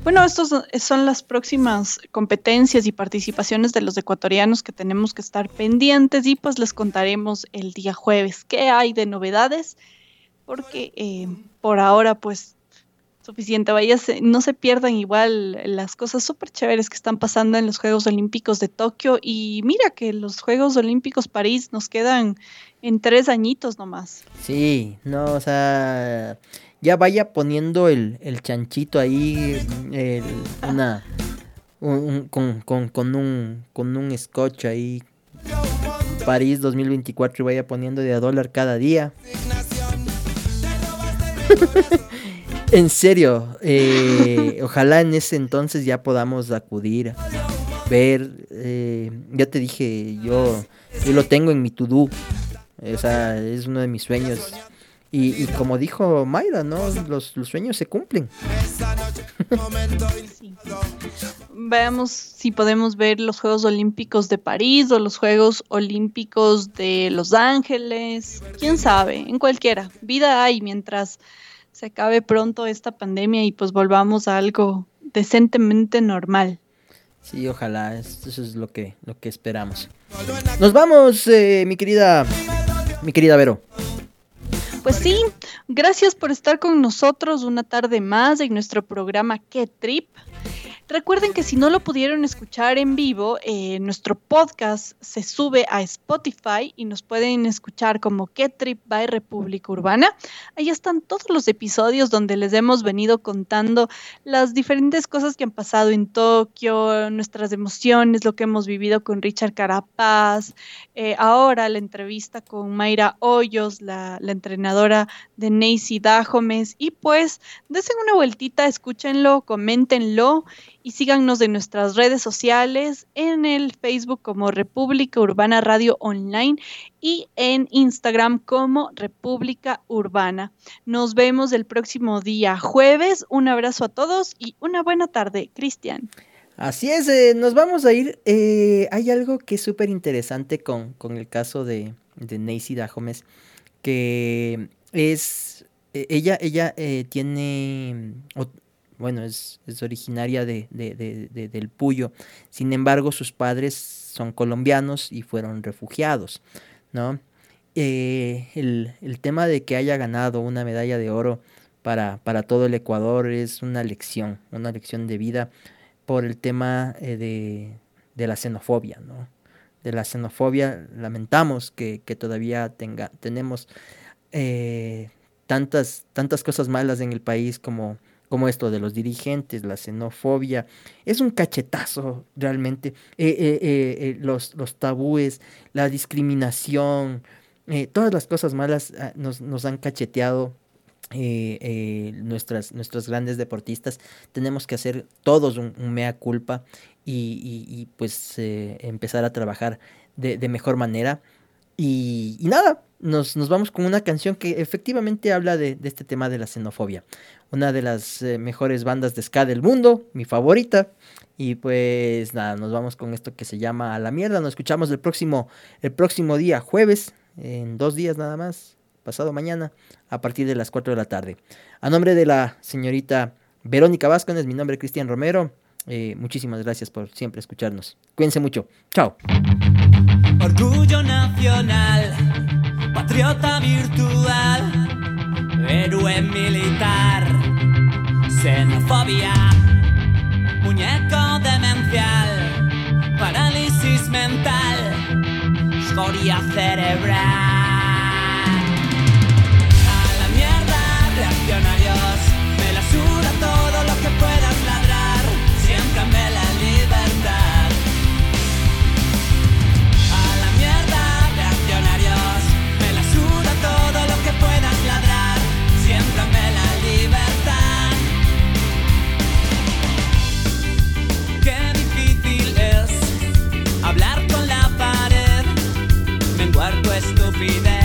Bueno, estas son las próximas competencias y participaciones de los ecuatorianos que tenemos que estar pendientes y pues les contaremos el día jueves qué hay de novedades, porque eh, por ahora pues suficiente, vaya, no se pierdan igual las cosas súper chéveres que están pasando en los Juegos Olímpicos de Tokio y mira que los Juegos Olímpicos París nos quedan en tres añitos nomás. Sí, no, o sea, ya vaya poniendo el, el chanchito ahí, una, un- un- con, con, con un, con un scotch ahí, París 2024 y vaya poniendo de a dólar cada día. en serio, eh, ojalá en ese entonces ya podamos acudir, ver, eh, ya te dije, yo, yo lo tengo en mi to-do. O sea, es uno de mis sueños. Y, y como dijo Mayra, ¿no? Los, los sueños se cumplen. Sí. Veamos si podemos ver los Juegos Olímpicos de París o los Juegos Olímpicos de Los Ángeles. Quién sabe, en cualquiera. Vida hay mientras se acabe pronto esta pandemia y pues volvamos a algo decentemente normal. Sí, ojalá. es- Eso es lo que, lo que esperamos. Nos vamos, eh, mi querida. Mi querida Vero. Pues sí, gracias por estar con nosotros una tarde más en nuestro programa Qué Trip. Recuerden que si no lo pudieron escuchar en vivo, eh, nuestro podcast se sube a Spotify y nos pueden escuchar como Qué Trip by República Urbana. Ahí están todos los episodios donde les hemos venido contando las diferentes cosas que han pasado en Tokio, nuestras emociones, lo que hemos vivido con Richard Carapaz, eh, ahora la entrevista con Mayra Hoyos, la, entrenadora de Nacy Dajomes. Y pues, desen una vueltita, escúchenlo, coméntenlo y síganos en nuestras redes sociales, en el Facebook como República Urbana Radio Online y en Instagram como República Urbana. Nos vemos el próximo día jueves. Un abrazo a todos y una buena tarde, Cristian. Así es, eh, nos vamos a ir. eh, hay algo que es súper interesante con, con el caso de, de Dajomes, que es, eh, ella, ella tiene, bueno, es, es originaria de, de- de- de- del Puyo, sin embargo sus padres son colombianos y fueron refugiados, ¿no? Eh, el, el tema de que haya ganado una medalla de oro para, para todo el Ecuador es una lección, una lección de vida por el tema eh, de, de la xenofobia, ¿no? De la xenofobia, lamentamos que, que todavía tenga, tenemos eh, tantas, tantas cosas malas en el país como, como esto de los dirigentes, la xenofobia. Es un cachetazo realmente. Eh, eh, eh, los, tabúes, la discriminación, todas las cosas malas ah, nos, nos han cacheteado nuestras, nuestros grandes deportistas, tenemos que hacer todos un, mea culpa y, y- y, pues empezar a trabajar de, mejor manera. Y, nada, nos, nos vamos con una canción que efectivamente habla de este tema de la xenofobia. Una de las eh, mejores bandas de ska del mundo, mi favorita. Y pues nada, nos vamos con esto que se llama A la mierda. Nos escuchamos el próximo, el próximo día, jueves, en dos días nada más, pasado mañana, a partir de las 4 de la tarde. A nombre de la señorita Verónica Vázquez, mi nombre es Cristian Romero. eh, muchísimas gracias por siempre escucharnos. Cuídense mucho. Chao. Orgullo nacional, patriota virtual, héroe militar, xenofobia, muñeco demencial, parálisis mental, escoria cerebral. be there.